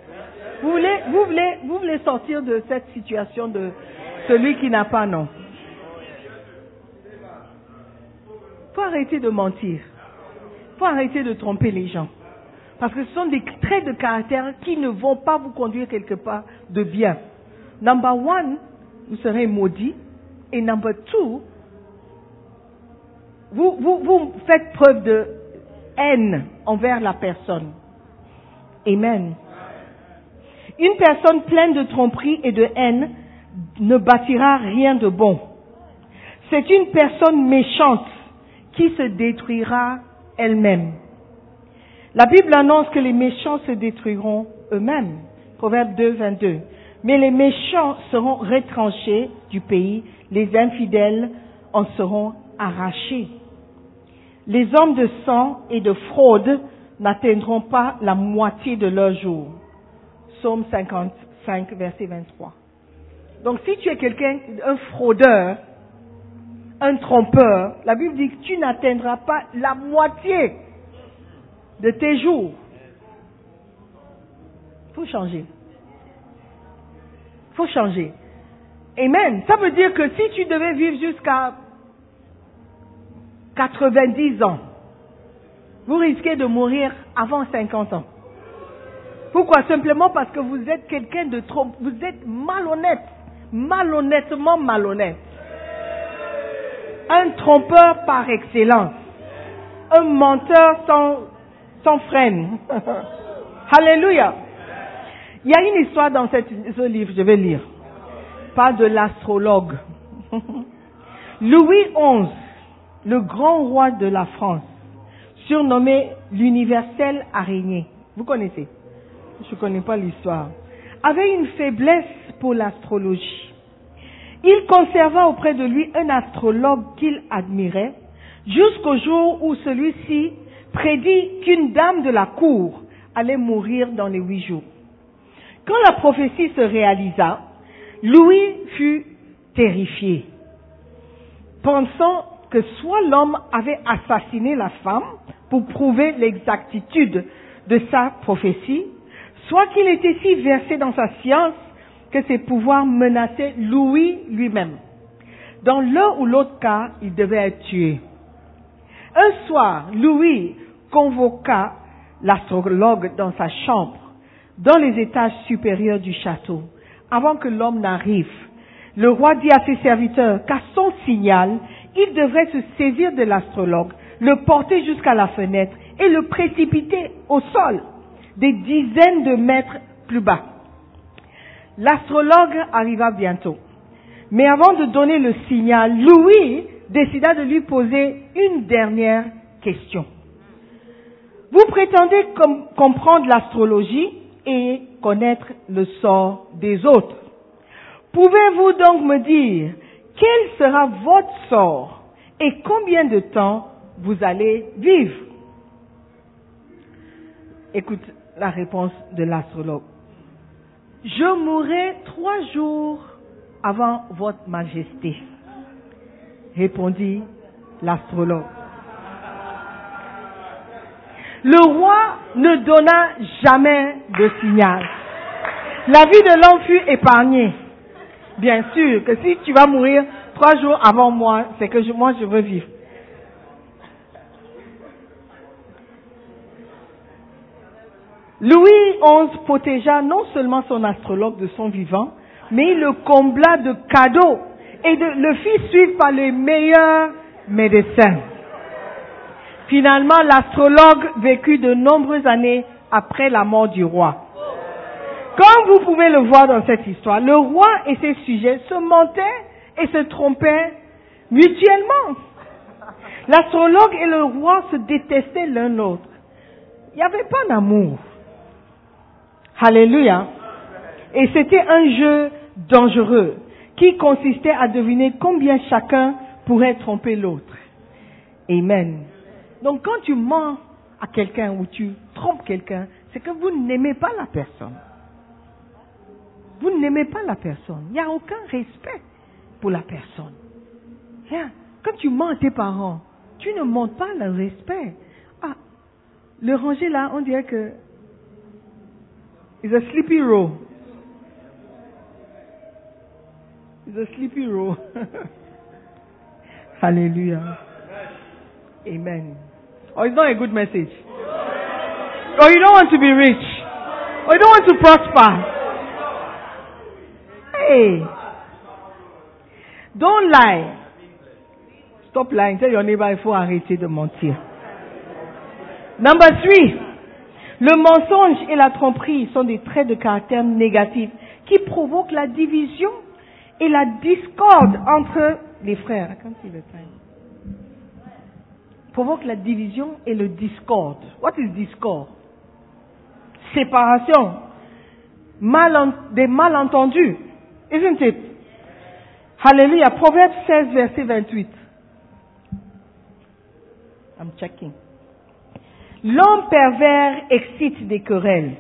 Vous voulez, vous voulez, vous voulez sortir de cette situation de celui qui n'a pas non? Faut arrêter de mentir. Faut arrêter de tromper les gens. Parce que ce sont des traits de caractère qui ne vont pas vous conduire quelque part de bien. Number one, vous serez maudit. Et number two, vous, vous, vous faites preuve de haine envers la personne. Amen. Une personne pleine de tromperie et de haine ne bâtira rien de bon. C'est une personne méchante qui se détruira elle-même. La Bible annonce que les méchants se détruiront eux-mêmes. Proverbe 2, 22. Mais les méchants seront retranchés du pays, les infidèles en seront arrachés. Les hommes de sang et de fraude n'atteindront pas la moitié de leur jour. Psaume 55, verset 23. Donc si tu es quelqu'un, un fraudeur, un trompeur, la Bible dit que tu n'atteindras pas la moitié de tes jours. Il faut changer. Faut changer. Amen. Ça veut dire que si tu devais vivre jusqu'à 90 ans, vous risquez de mourir avant 50 ans. Pourquoi? Simplement parce que vous êtes quelqu'un de trop... Vous êtes malhonnête. Malhonnêtement malhonnête. Un trompeur par excellence. Un menteur sans, sans freine. Alléluia. Il y a une histoire dans ce livre, je vais lire. Pas de l'astrologue. Louis XI, le grand roi de la France, surnommé l'universel araignée. Vous connaissez? Je ne connais pas l'histoire. Avait une faiblesse pour l'astrologie. Il conserva auprès de lui un astrologue qu'il admirait jusqu'au jour où celui-ci prédit qu'une dame de la cour allait mourir dans les huit jours. Quand la prophétie se réalisa, Louis fut terrifié, pensant que soit l'homme avait assassiné la femme pour prouver l'exactitude de sa prophétie, soit qu'il était si versé dans sa science que ses pouvoirs menaçaient Louis lui-même. Dans l'un ou l'autre cas, il devait être tué. Un soir, Louis convoqua l'astrologue dans sa chambre, dans les étages supérieurs du château, avant que l'homme n'arrive. Le roi dit à ses serviteurs qu'à son signal, il devrait se saisir de l'astrologue, le porter jusqu'à la fenêtre et le précipiter au sol, des dizaines de mètres plus bas. L'astrologue arriva bientôt. Mais avant de donner le signal, Louis décida de lui poser une dernière question. Vous prétendez comprendre l'astrologie et connaître le sort des autres. Pouvez-vous donc me dire quel sera votre sort et combien de temps vous allez vivre? Écoute la réponse de l'astrologue. Je mourrai trois jours avant votre majesté, répondit l'astrologue. Le roi ne donna jamais de signal. La vie de l'homme fut épargnée. Bien sûr que si tu vas mourir trois jours avant moi, c'est que moi je veux vivre. Louis XI protégea non seulement son astrologue de son vivant, mais il le combla de cadeaux et le fit suivre par les meilleurs médecins. Finalement, l'astrologue vécut de nombreuses années après la mort du roi. Comme vous pouvez le voir dans cette histoire, le roi et ses sujets se mentaient et se trompaient mutuellement. L'astrologue et le roi se détestaient l'un l'autre. Il n'y avait pas d'amour. Alléluia. Et c'était un jeu dangereux qui consistait à deviner combien chacun pourrait tromper l'autre. Amen. Donc quand tu mens à quelqu'un ou tu trompes quelqu'un, c'est que vous n'aimez pas la personne. Vous n'aimez pas la personne. Il n'y a aucun respect pour la personne. Rien. Quand tu mens à tes parents, tu ne montres pas le respect. Ah, le ranger là, on dirait que it's a sleepy row. It's a sleepy row. Hallelujah. Amen. Or it's not a good message. Or you don't want to be rich. Or you don't want to prosper. Hey. Don't lie. Stop lying. Tell your neighbor, il faut arrêter de mentir. Number three. Le mensonge et la tromperie sont des traits de caractère négatifs qui provoquent la division et la discorde entre les frères. Provoque la division et le discorde. What is discord? Séparation. Des malentendus. Isn't it? Hallelujah. Proverbe 16, verset 28. I'm checking. L'homme pervers excite des querelles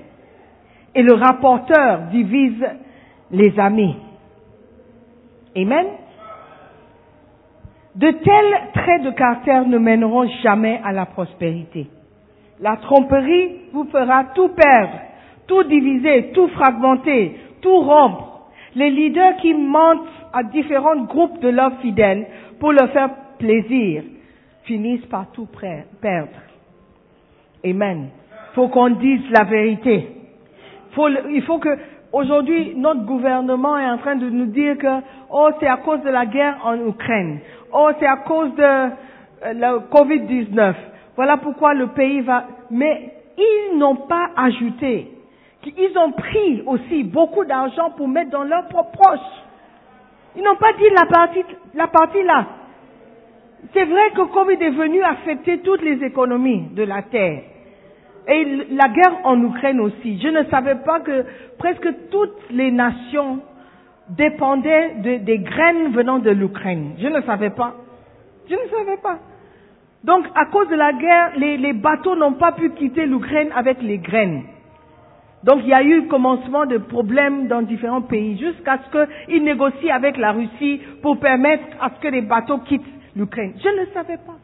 et le rapporteur divise les amis. Amen? De tels traits de caractère ne mèneront jamais à la prospérité. La tromperie vous fera tout perdre, tout diviser, tout fragmenter, tout rompre. Les leaders qui mentent à différents groupes de leurs fidèles pour leur faire plaisir finissent par tout perdre. Amen. Faut qu'on dise la vérité. Faut, il faut que, aujourd'hui, notre gouvernement est en train de nous dire que, oh, c'est à cause de la guerre en Ukraine. Oh, c'est à cause de euh, le Covid-19. Voilà pourquoi le pays va, mais ils n'ont pas ajouté qu'ils ont pris aussi beaucoup d'argent pour mettre dans leurs propres poches. Ils n'ont pas dit la partie, la partie là. C'est vrai que Covid est venu affecter toutes les économies de la terre. Et la guerre en Ukraine aussi. Je ne savais pas que presque toutes les nations dépendaient de, des graines venant de l'Ukraine. Je ne savais pas. Je ne savais pas. Donc, à cause de la guerre, les, les bateaux n'ont pas pu quitter l'Ukraine avec les graines. Donc, il y a eu commencement de problèmes dans différents pays jusqu'à ce qu'ils négocient avec la Russie pour permettre à ce que les bateaux quittent l'Ukraine. Je ne savais pas.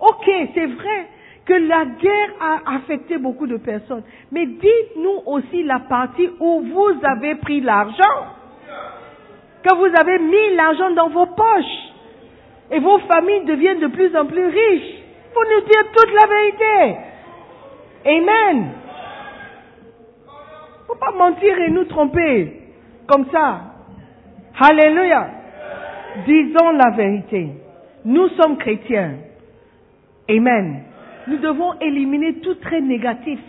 Ok, c'est vrai que la guerre a affecté beaucoup de personnes. Mais dites-nous aussi la partie où vous avez pris l'argent. Que vous avez mis l'argent dans vos poches. Et vos familles deviennent de plus en plus riches. Faut nous dire toute la vérité. Amen. Faut pas mentir et nous tromper. Comme ça. Alléluia. Disons la vérité. Nous sommes chrétiens. Amen. Nous devons éliminer tout trait négatif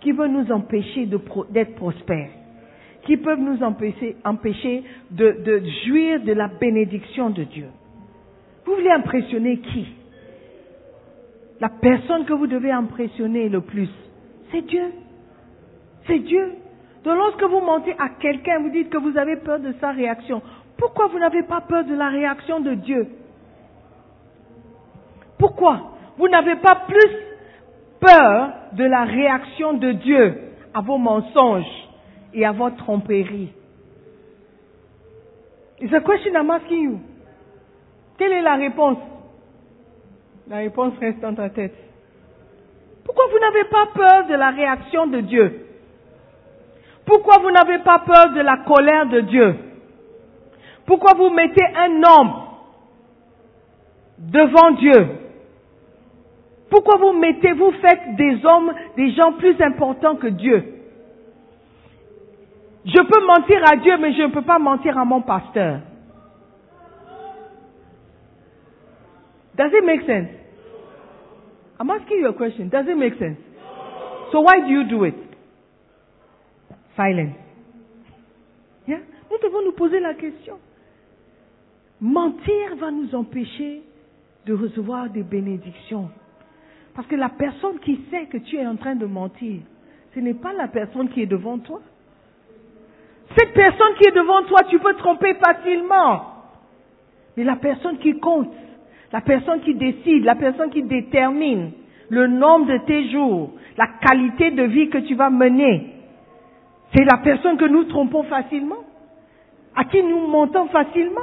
qui veut nous empêcher d'être prospères, qui peuvent nous empêcher, de jouir de la bénédiction de Dieu. Vous voulez impressionner qui? La personne que vous devez impressionner le plus, c'est Dieu. C'est Dieu. Donc lorsque vous mentez à quelqu'un, vous dites que vous avez peur de sa réaction. Pourquoi vous n'avez pas peur de la réaction de Dieu? Pourquoi Vous n'avez pas plus peur de la réaction de Dieu à vos mensonges? Et à votre tromperie. It's a question I'm asking you. Quelle est la réponse? La réponse reste dans ta tête. Pourquoi vous n'avez pas peur de la réaction de Dieu? Pourquoi vous n'avez pas peur de la colère de Dieu? Pourquoi vous mettez un homme devant Dieu? Pourquoi vous mettez, vous faites des hommes, des gens plus importants que Dieu? Je peux mentir à Dieu, mais je ne peux pas mentir à mon pasteur. Does it make sense? I'm asking you a question. Does it make sense? So why do you do it? Silence. Yeah? Nous devons nous poser la question. Mentir va nous empêcher de recevoir des bénédictions. Parce que la personne qui sait que tu es en train de mentir, ce n'est pas la personne qui est devant toi. Cette personne qui est devant toi, tu peux tromper facilement. Mais la personne qui compte, la personne qui décide, la personne qui détermine le nombre de tes jours, la qualité de vie que tu vas mener, c'est la personne que nous trompons facilement, à qui nous montons facilement.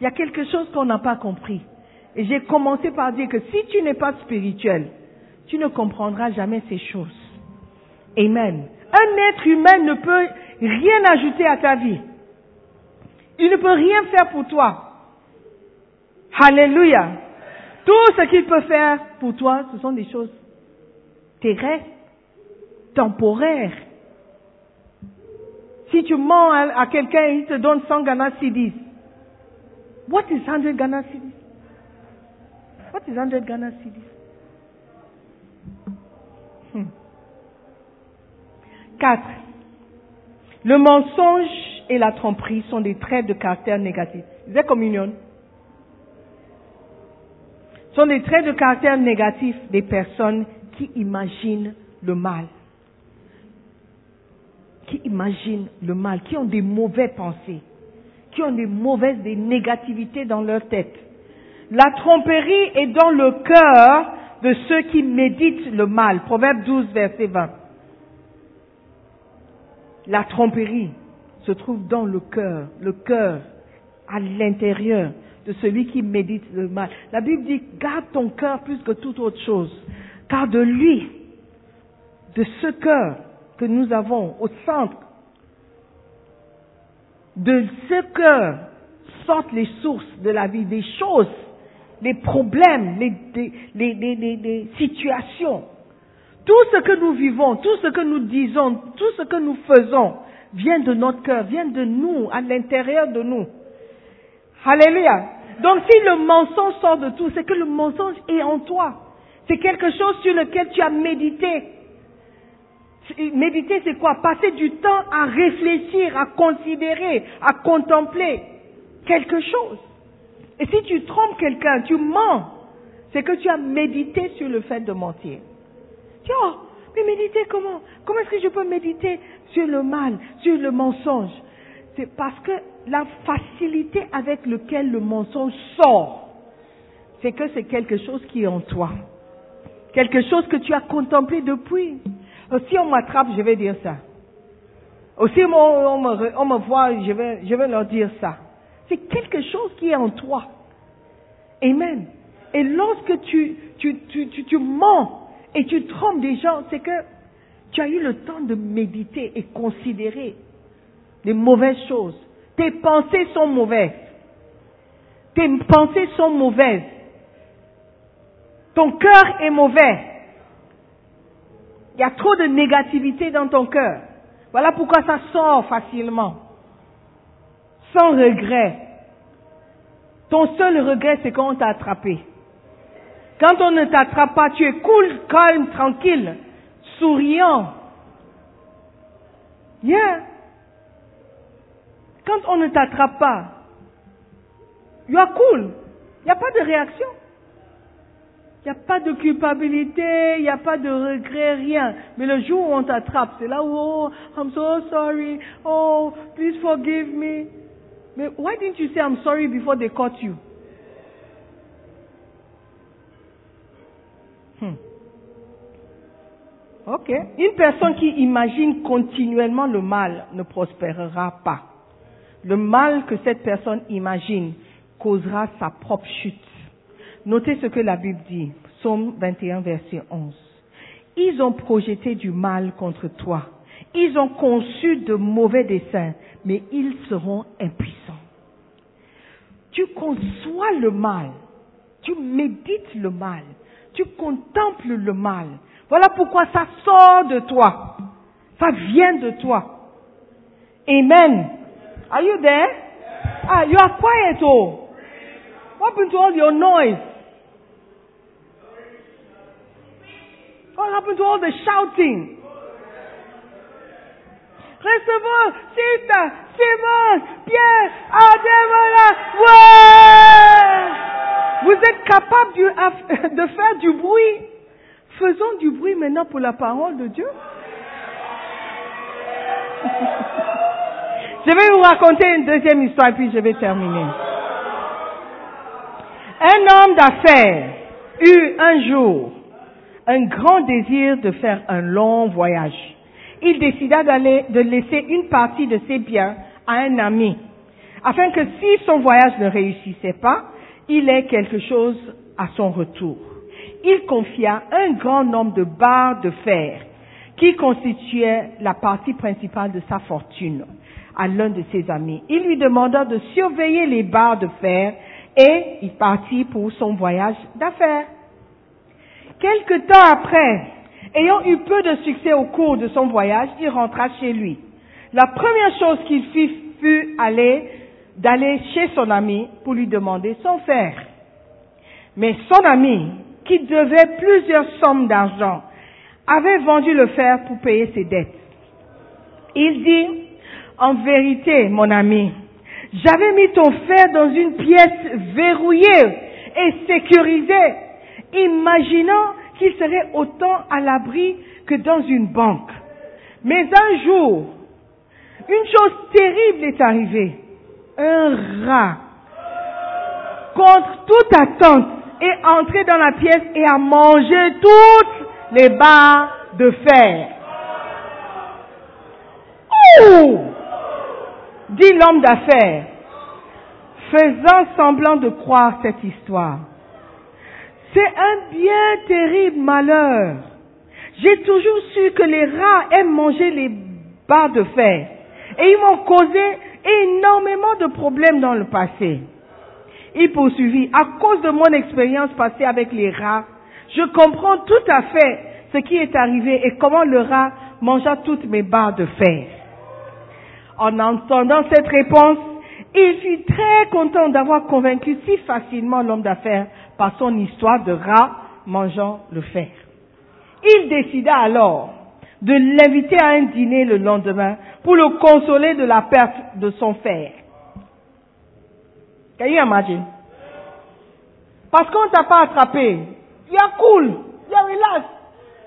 Il y a quelque chose qu'on n'a pas compris. Et j'ai commencé par dire que si tu n'es pas spirituel, tu ne comprendras jamais ces choses. Amen. Un être humain ne peut rien ajouter à ta vie. Il ne peut rien faire pour toi. Alléluia. Tout ce qu'il peut faire pour toi, ce sont des choses terrestres, temporaires. Si tu mens à, quelqu'un, il te donne 100 Ghana Cedis. What is 100 Ghana Cedis? What is 100 Ghana Cedis? Hmm. 4. Le mensonge et la tromperie sont des traits de caractère négatifs. Is communion? sont des traits de caractère négatifs des personnes qui imaginent le mal. Qui imaginent le mal, qui ont des mauvaises pensées, qui ont des mauvaises, des négativités dans leur tête. La tromperie est dans le cœur de ceux qui méditent le mal. Proverbe 12, verset 20. La tromperie se trouve dans le cœur, le cœur, à l'intérieur de celui qui médite le mal. La Bible dit, garde ton cœur plus que toute autre chose, car de lui, de ce cœur que nous avons au centre, de ce cœur sortent les sources de la vie, des choses, les problèmes, les, situations. Tout ce que nous vivons, tout ce que nous disons, tout ce que nous faisons vient de notre cœur, vient de nous, à l'intérieur de nous. Alléluia. Donc si le mensonge sort de tout, c'est que le mensonge est en toi. C'est quelque chose sur lequel tu as médité. Méditer, c'est quoi? Passer du temps à réfléchir, à considérer, à contempler quelque chose. Et si tu trompes quelqu'un, tu mens, c'est que tu as médité sur le fait de mentir. Oh, mais méditer comment? Comment est-ce que je peux méditer sur le mal, sur le mensonge? C'est parce que la facilité avec laquelle le mensonge sort, c'est que c'est quelque chose qui est en toi. Quelque chose que tu as contemplé depuis. Euh, si on m'attrape, je vais dire ça. Aussi, on, on, me, on me voit, je vais, je vais leur dire ça. C'est quelque chose qui est en toi. Amen. Et lorsque tu, tu, tu, tu, tu mens et tu trompes des gens, c'est que tu as eu le temps de méditer et considérer les mauvaises choses tes pensées sont mauvaises. Tes pensées sont mauvaises. Ton cœur est mauvais. Il y a trop de négativité dans ton cœur. Voilà pourquoi ça sort facilement. Sans regret. Ton seul regret, c'est quand on t'a attrapé. Quand on ne t'attrape pas, tu es cool, calme, tranquille, souriant. Yeah. Quand on ne t'attrape pas, you are cool. Il n'y a pas de réaction. Il n'y a pas de culpabilité, il n'y a pas de regret, rien. Mais le jour où on t'attrape, c'est là où, oh, I'm so sorry, oh, please forgive me. Mais why didn't you say I'm sorry before they caught you? Hmm. Ok. Une personne qui imagine continuellement le mal ne prospérera pas le mal que cette personne imagine causera sa propre chute. Notez ce que la Bible dit, Psaume 21, verset 11. Ils ont projeté du mal contre toi. Ils ont conçu de mauvais desseins, mais ils seront impuissants. Tu conçois le mal, tu médites le mal, tu contemples le mal. Voilà pourquoi ça sort de toi. Ça vient de toi. Amen. Are you there? Ah, you are quiet, oh. What happened to all your noise? What happened to all the shouting? Recevons, Sita, Simon, Pierre! Vous êtes capable de faire du bruit. Faisons du bruit maintenant pour la parole de Dieu. Je vais vous raconter une deuxième histoire, puis je vais terminer. Un homme d'affaires eut un jour un grand désir de faire un long voyage. Il décida de laisser une partie de ses biens à un ami, afin que si son voyage ne réussissait pas, il ait quelque chose à son retour. Il confia un grand nombre de barres de fer qui constituaient la partie principale de sa fortune à l'un de ses amis. Il lui demanda de surveiller les barres de fer et il partit pour son voyage d'affaires. Quelque temps après, ayant eu peu de succès au cours de son voyage, il rentra chez lui. La première chose qu'il fit fut aller, d'aller chez son ami pour lui demander son fer. Mais son ami, qui devait plusieurs sommes d'argent, avait vendu le fer pour payer ses dettes. Il dit, en vérité, mon ami, j'avais mis ton fer dans une pièce verrouillée et sécurisée, imaginant qu'il serait autant à l'abri que dans une banque. Mais un jour, une chose terrible est arrivée. Un rat, contre toute attente, est entré dans la pièce et a mangé toutes les barres de fer. Ouh dit l'homme d'affaires, faisant semblant de croire cette histoire. C'est un bien terrible malheur. J'ai toujours su que les rats aiment manger les barres de fer. Et ils m'ont causé énormément de problèmes dans le passé. Il poursuivit, à cause de mon expérience passée avec les rats, je comprends tout à fait ce qui est arrivé et comment le rat mangea toutes mes barres de fer. En entendant cette réponse, il fut très content d'avoir convaincu si facilement l'homme d'affaires par son histoire de rat mangeant le fer. Il décida alors de l'inviter à un dîner le lendemain pour le consoler de la perte de son fer. Can you imagine? Parce qu'on t'a pas attrapé. You are cool. Are relaxed.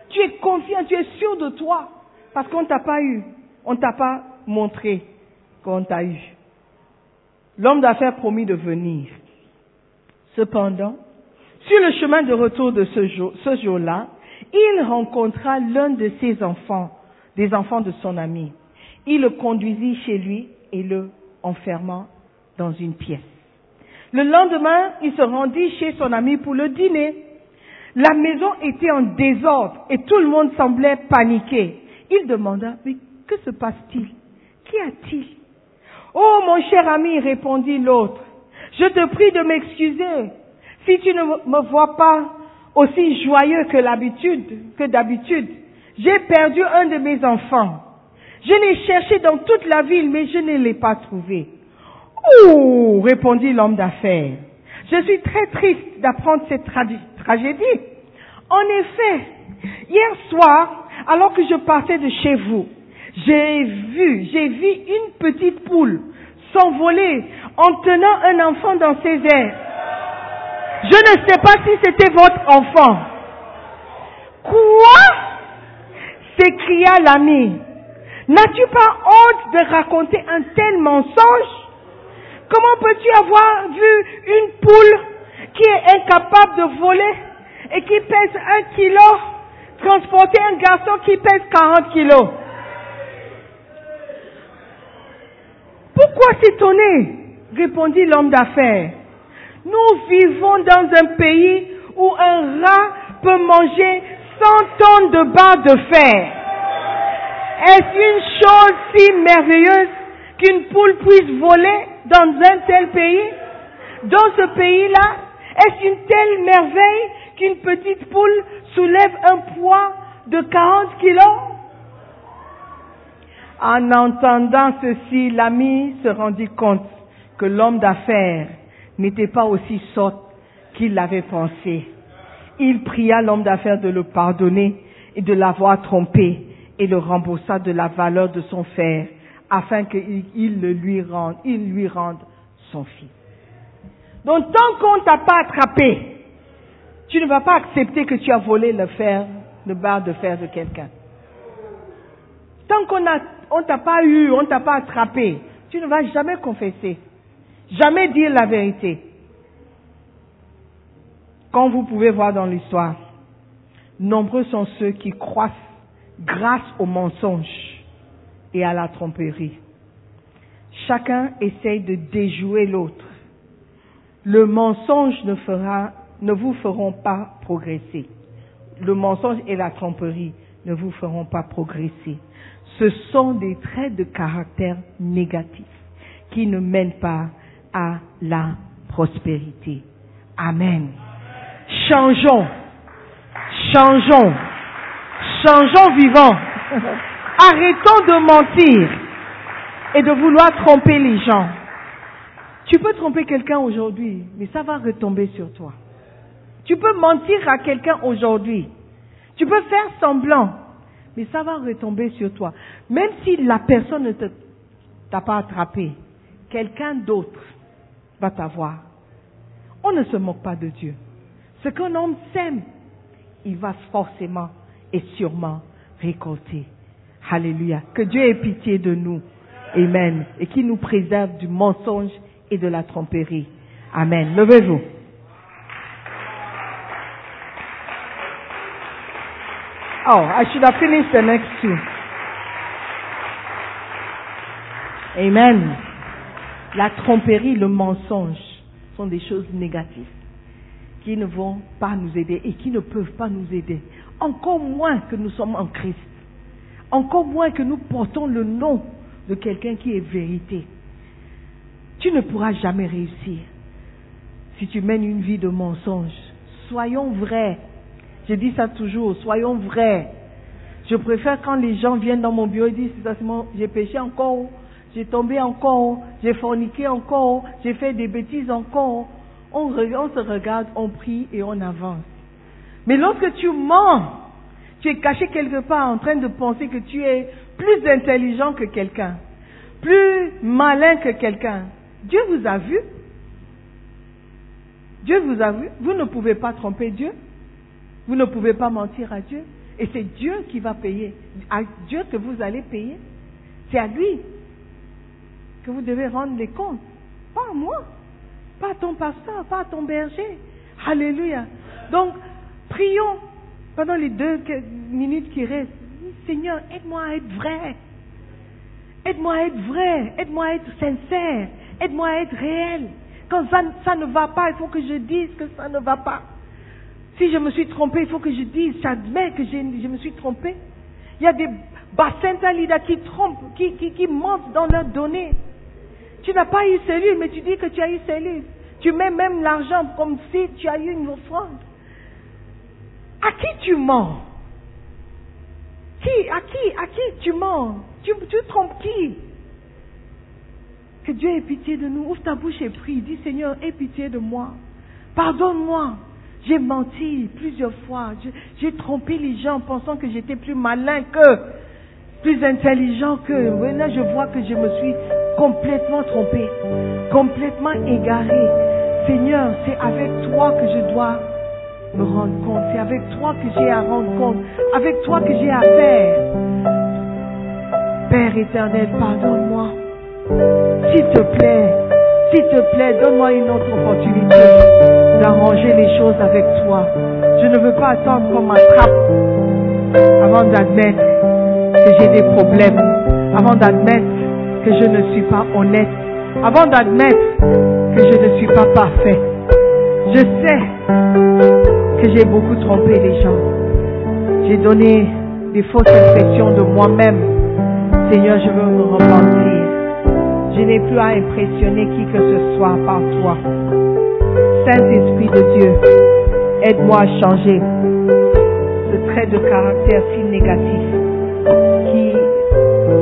Tu es confiant, tu es sûr de toi. Parce qu'on t'a pas eu. On t'a pas montré qu'on t'a eu. L'homme d'affaires promit de venir. Cependant, sur le chemin de retour de ce jour, ce jour-là, il rencontra l'un de ses enfants, des enfants de son ami. Il le conduisit chez lui et le enferma dans une pièce. Le lendemain, il se rendit chez son ami pour le dîner. La maison était en désordre et tout le monde semblait paniqué. Il demanda, mais que se passe-t-il? Qu'y a-t-il? Oh, mon cher ami, répondit l'autre, je te prie de m'excuser. Si tu ne me vois pas aussi joyeux que d'habitude, j'ai perdu un de mes enfants. Je l'ai cherché dans toute la ville, mais je ne l'ai pas trouvé. Oh, répondit l'homme d'affaires. Je suis très triste d'apprendre cette tragédie. En effet, hier soir, alors que je partais de chez vous, j'ai vu, j'ai vu une petite poule s'envoler en tenant un enfant dans ses airs. Je ne sais pas si c'était votre enfant. Quoi? s'écria l'ami. N'as-tu pas honte de raconter un tel mensonge? Comment peux-tu avoir vu une poule qui est incapable de voler et qui pèse un kilo transporter un garçon qui pèse 40 kilos? Pourquoi s'étonner? répondit l'homme d'affaires. Nous vivons dans un pays où un rat peut manger 100 tonnes de barres de fer. Est-ce une chose si merveilleuse qu'une poule puisse voler? Dans un tel pays Dans ce pays-là, est-ce une telle merveille qu'une petite poule soulève un poids de 40 kilos? En entendant ceci, l'ami se rendit compte que l'homme d'affaires n'était pas aussi sot qu'il l'avait pensé. Il pria l'homme d'affaires de le pardonner et de l'avoir trompé et le remboursa de la valeur de son fer afin qu'il le lui rende, il lui rende son fils. Donc tant qu'on t'a pas attrapé, tu ne vas pas accepter que tu as volé le fer, le barre de fer de quelqu'un. Tant qu'on on t'a pas eu, on t'a pas attrapé, tu ne vas jamais confesser, jamais dire la vérité. Quand vous pouvez voir dans l'histoire, nombreux sont ceux qui croissent grâce au mensonge et à la tromperie. Chacun essaye de déjouer l'autre. Le mensonge ne, fera, ne vous feront pas progresser. Le mensonge et la tromperie ne vous feront pas progresser. Ce sont des traits de caractère négatifs qui ne mènent pas à la prospérité. Amen. Changeons. Changeons. Changeons vivant. Arrêtons de mentir et de vouloir tromper les gens. Tu peux tromper quelqu'un aujourd'hui, mais ça va retomber sur toi. Tu peux mentir à quelqu'un aujourd'hui. Tu peux faire semblant, mais ça va retomber sur toi. Même si la personne ne t'a pas attrapé, quelqu'un d'autre va t'avoir. On ne se moque pas de Dieu. Ce qu'un homme sème, il va forcément et sûrement récolter. Alléluia. Que Dieu ait pitié de nous. Amen. Et qu'il nous préserve du mensonge et de la tromperie. Amen. Levez-vous. Oh, I should have finished the next two. Amen. La tromperie, le mensonge sont des choses négatives qui ne vont pas nous aider et qui ne peuvent pas nous aider. Encore moins que nous sommes en Christ. Encore moins que nous portons le nom de quelqu'un qui est vérité. Tu ne pourras jamais réussir si tu mènes une vie de mensonge. Soyons vrais. Je dis ça toujours, soyons vrais. Je préfère quand les gens viennent dans mon bureau et disent, j'ai péché encore, j'ai tombé encore, j'ai forniqué encore, j'ai fait des bêtises encore. On, on se regarde, on prie et on avance. Mais lorsque tu mens, tu es caché quelque part en train de penser que tu es plus intelligent que quelqu'un, plus malin que quelqu'un. Dieu vous a vu. Dieu vous a vu. Vous ne pouvez pas tromper Dieu. Vous ne pouvez pas mentir à Dieu. Et c'est Dieu qui va payer. À Dieu que vous allez payer. C'est à lui que vous devez rendre les comptes. Pas à moi. Pas à ton pasteur. Pas à ton berger. Alléluia. Donc, prions pendant les deux minutes qui restent. Seigneur, aide-moi à être vrai. Aide-moi à être vrai. Aide-moi à être sincère. Aide-moi à être réel. Quand ça, ne va pas, il faut que je dise que ça ne va pas. Si je me suis trompé, il faut que je dise, j'admets que je me suis trompé. Il y a des bassins Talida qui trompent, qui, qui, qui mentent dans leurs données. Tu n'as pas eu cellule, mais tu dis que tu as eu cellule. Tu mets même l'argent comme si tu as eu une offrande. À qui tu mens? Qui À qui À qui tu mens? Tu, trompes qui? Que Dieu ait pitié de nous. Ouvre ta bouche et prie. Dis Seigneur, aie pitié de moi. Pardonne-moi. J'ai menti plusieurs fois. J'ai trompé les gens pensant que j'étais plus malin que, plus intelligent que. Maintenant, je vois que je me suis complètement trompé, complètement égaré. Seigneur, c'est avec toi que je dois me rendre compte. C'est avec toi que j'ai à rendre compte. Avec toi que j'ai à faire. Père éternel, pardonne-moi. S'il te plaît, s'il te plaît, donne-moi une autre opportunité d'arranger les choses avec toi. Je ne veux pas attendre qu'on m'attrape avant d'admettre que j'ai des problèmes, avant d'admettre que je ne suis pas honnête, avant d'admettre que je ne suis pas parfait. Je sais que j'ai beaucoup trompé les gens. J'ai donné des fausses impressions de moi-même. Seigneur, je veux me repentir. Je n'ai plus à impressionner qui que ce soit par toi. Saint-Esprit de Dieu, aide-moi à changer ce trait de caractère si négatif qui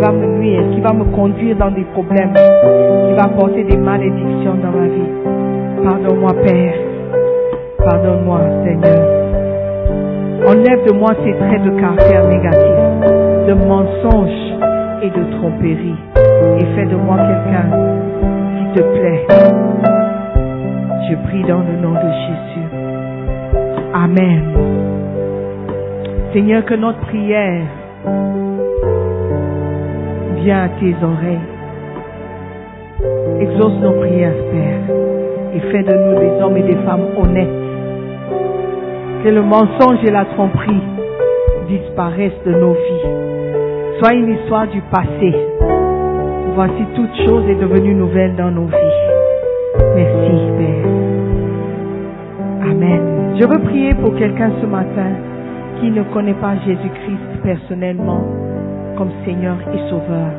va me nuire, qui va me conduire dans des problèmes, qui va apporter des malédictions dans ma vie. Pardonne-moi, Père. Pardonne-moi, Seigneur. Enlève de moi ces traits de caractère négatifs, de mensonges et de tromperie. Et fais de moi quelqu'un qui te plaît. Je prie dans le nom de Jésus. Amen. Seigneur, que notre prière vienne à tes oreilles. Exauce nos prières, Père, et fais de nous des hommes et des femmes honnêtes Que le mensonge et la tromperie disparaissent de nos vies. Soit une histoire du passé. Voici toute chose est devenue nouvelle dans nos vies. Merci, Père. Amen. Je veux prier pour quelqu'un ce matin qui ne connaît pas Jésus-Christ personnellement comme Seigneur et Sauveur.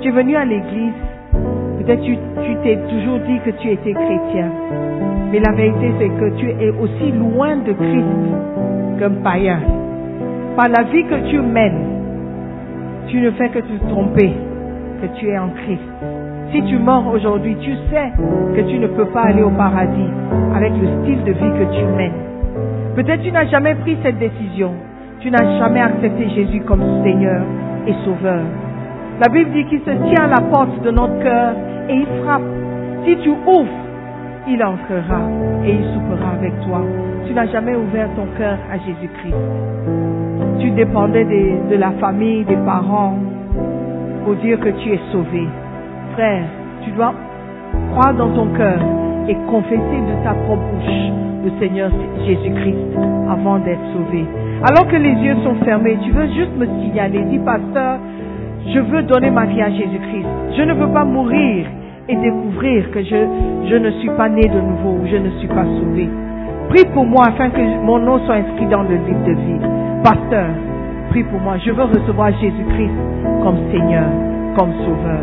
Tu es venu à l'église, peut-être tu t'es toujours dit que tu étais chrétien, mais la vérité c'est que tu es aussi loin de Christ qu'un païen. Par la vie que tu mènes, tu ne fais que te tromper que tu es en Christ. Si tu meurs aujourd'hui, tu sais que tu ne peux pas aller au paradis avec le style de vie que tu mènes. Peut-être tu n'as jamais pris cette décision. Tu n'as jamais accepté Jésus comme Seigneur et Sauveur. La Bible dit qu'il se tient à la porte de notre cœur et il frappe. Si tu ouvres, il entrera et il soupera avec toi. Tu n'as jamais ouvert ton cœur à Jésus-Christ. Tu dépendais de, la famille, des parents, pour dire que tu es sauvé. Frère, tu dois croire dans ton cœur et confesser de ta propre bouche le Seigneur Jésus-Christ avant d'être sauvé. Alors que les yeux sont fermés, tu veux juste me signaler, dis pasteur, je veux donner ma vie à Jésus-Christ. Je ne veux pas mourir et découvrir que je, ne suis pas né de nouveau ou je ne suis pas sauvé. Prie pour moi afin que mon nom soit inscrit dans le livre de vie. Pasteur, prie pour moi. Je veux recevoir Jésus-Christ comme Seigneur, comme Sauveur.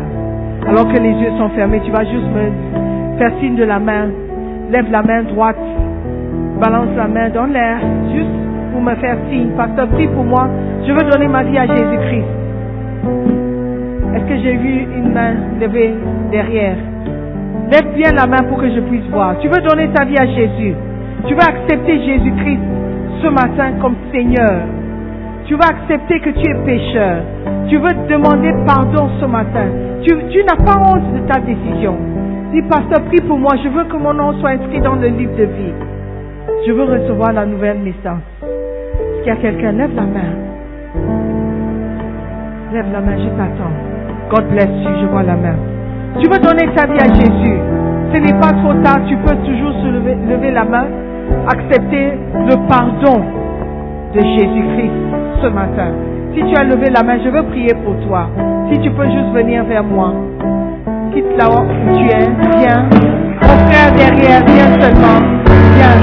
Alors que les yeux sont fermés, tu vas juste me faire signe de la main. Lève la main droite. Balance la main dans l'air. Juste pour me faire signe. Pasteur, prie pour moi. Je veux donner ma vie à Jésus-Christ. Est-ce que j'ai vu une main levée derrière? Lève bien la main pour que je puisse voir. Tu veux donner ta vie à Jésus. Tu veux accepter Jésus-Christ ce matin comme Seigneur. Tu vas accepter que tu es pécheur. Tu veux demander pardon ce matin. Tu, tu n'as pas honte de ta décision. Dis, pasteur, prie pour moi. Je veux que mon nom soit inscrit dans le livre de vie. Je veux recevoir la nouvelle naissance. Est-ce qu'il y a quelqu'un? Lève la main. Lève la main, je t'attends. God bless you, je vois la main. Tu veux donner ta vie à Jésus. Ce n'est pas trop tard, tu peux toujours se lever, la main, accepter le pardon de Jésus-Christ ce matin. Si tu as levé la main, je veux prier pour toi. Si tu peux juste venir vers moi. Quitte là où tu es. Viens. Mon frère derrière, viens seulement. Viens.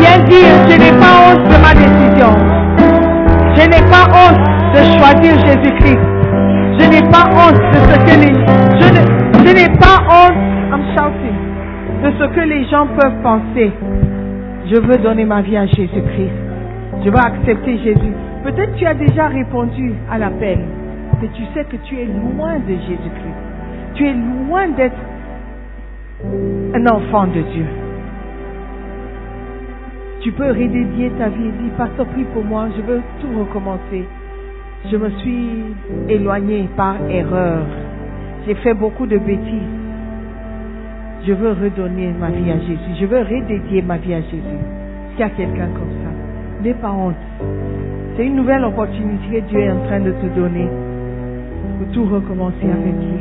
Viens dire, je n'ai pas honte de ma décision. Je n'ai pas honte de choisir Jésus-Christ. Je n'ai pas honte de ce que les... Je n'ai pas honte, de ce que les gens peuvent penser. Je veux donner ma vie à Jésus-Christ. Je veux accepter Jésus. Peut-être tu as déjà répondu à l'appel, mais tu sais que tu es loin de Jésus-Christ. Tu es loin d'être un enfant de Dieu. Tu peux redédier ta vie et dire, Pasteur, prie pour moi, je veux tout recommencer. Je me suis éloigné par erreur. J'ai fait beaucoup de bêtises. Je veux redonner ma vie à Jésus. Je veux redédier ma vie à Jésus. Qu'il y a quelqu'un comme ça N'aie pas honte. C'est une nouvelle opportunité que Dieu est en train de te donner pour tout recommencer avec lui.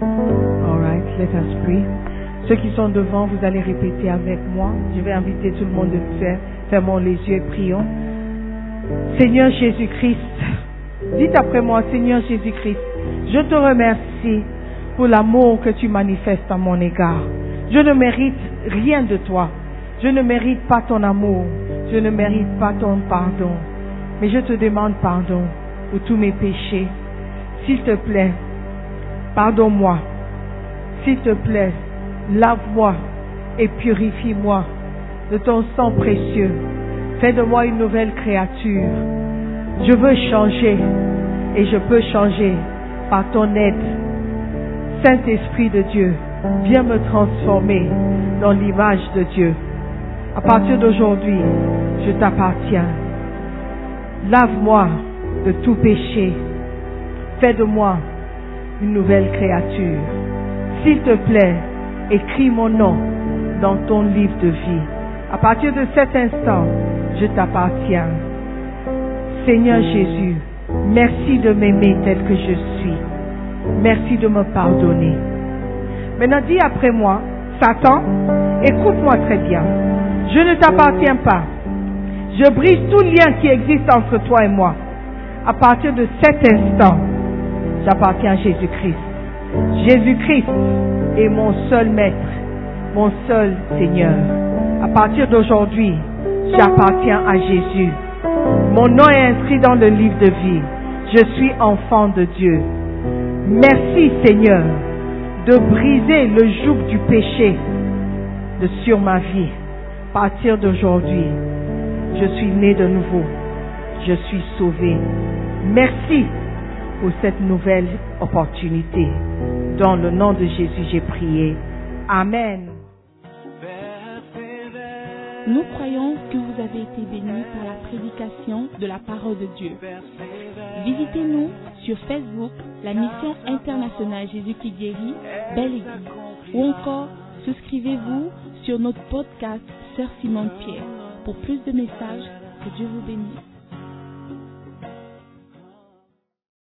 All right, let us pray. Ceux qui sont devant, vous allez répéter avec moi. Je vais inviter tout le monde de faire. Fermons les yeux et prions. Seigneur Jésus-Christ, dites après moi, Seigneur Jésus-Christ, je te remercie pour l'amour que tu manifestes à mon égard. Je ne mérite rien de toi. Je ne mérite pas ton amour. Je ne mérite pas ton pardon. Mais je te demande pardon pour tous mes péchés. S'il te plaît, pardonne-moi. S'il te plaît, lave-moi et purifie-moi de ton sang précieux. Fais de moi une nouvelle créature. Je veux changer et je peux changer par ton aide. Saint-Esprit de Dieu, viens me transformer dans l'image de Dieu. À partir d'aujourd'hui, je t'appartiens. Lave-moi de tout péché. Fais de moi une nouvelle créature. S'il te plaît, écris mon nom dans ton livre de vie. À partir de cet instant, je t'appartiens. Seigneur Jésus, merci de m'aimer tel que je suis. Merci de me pardonner. Maintenant, dis après moi, Satan, écoute-moi très bien. Je ne t'appartiens pas. Je brise tout lien qui existe entre toi et moi. À partir de cet instant, j'appartiens à Jésus-Christ. Jésus-Christ est mon seul maître, mon seul Seigneur. À partir d'aujourd'hui, j'appartiens à Jésus. Mon nom est inscrit dans le livre de vie. Je suis enfant de Dieu. Merci Seigneur de briser le joug du péché sur ma vie. À partir d'aujourd'hui, je suis né de nouveau. Je suis sauvé. Merci pour cette nouvelle opportunité. Dans le nom de Jésus, j'ai prié. Amen. Nous croyons que vous avez été bénis par la prédication de la parole de Dieu. Visitez-nous sur Facebook, la mission internationale Jésus qui guérit, Belle Église. Ou encore, souscrivez-vous sur notre podcast Sœur Simone Pierre. Pour plus de messages, que Dieu vous bénisse.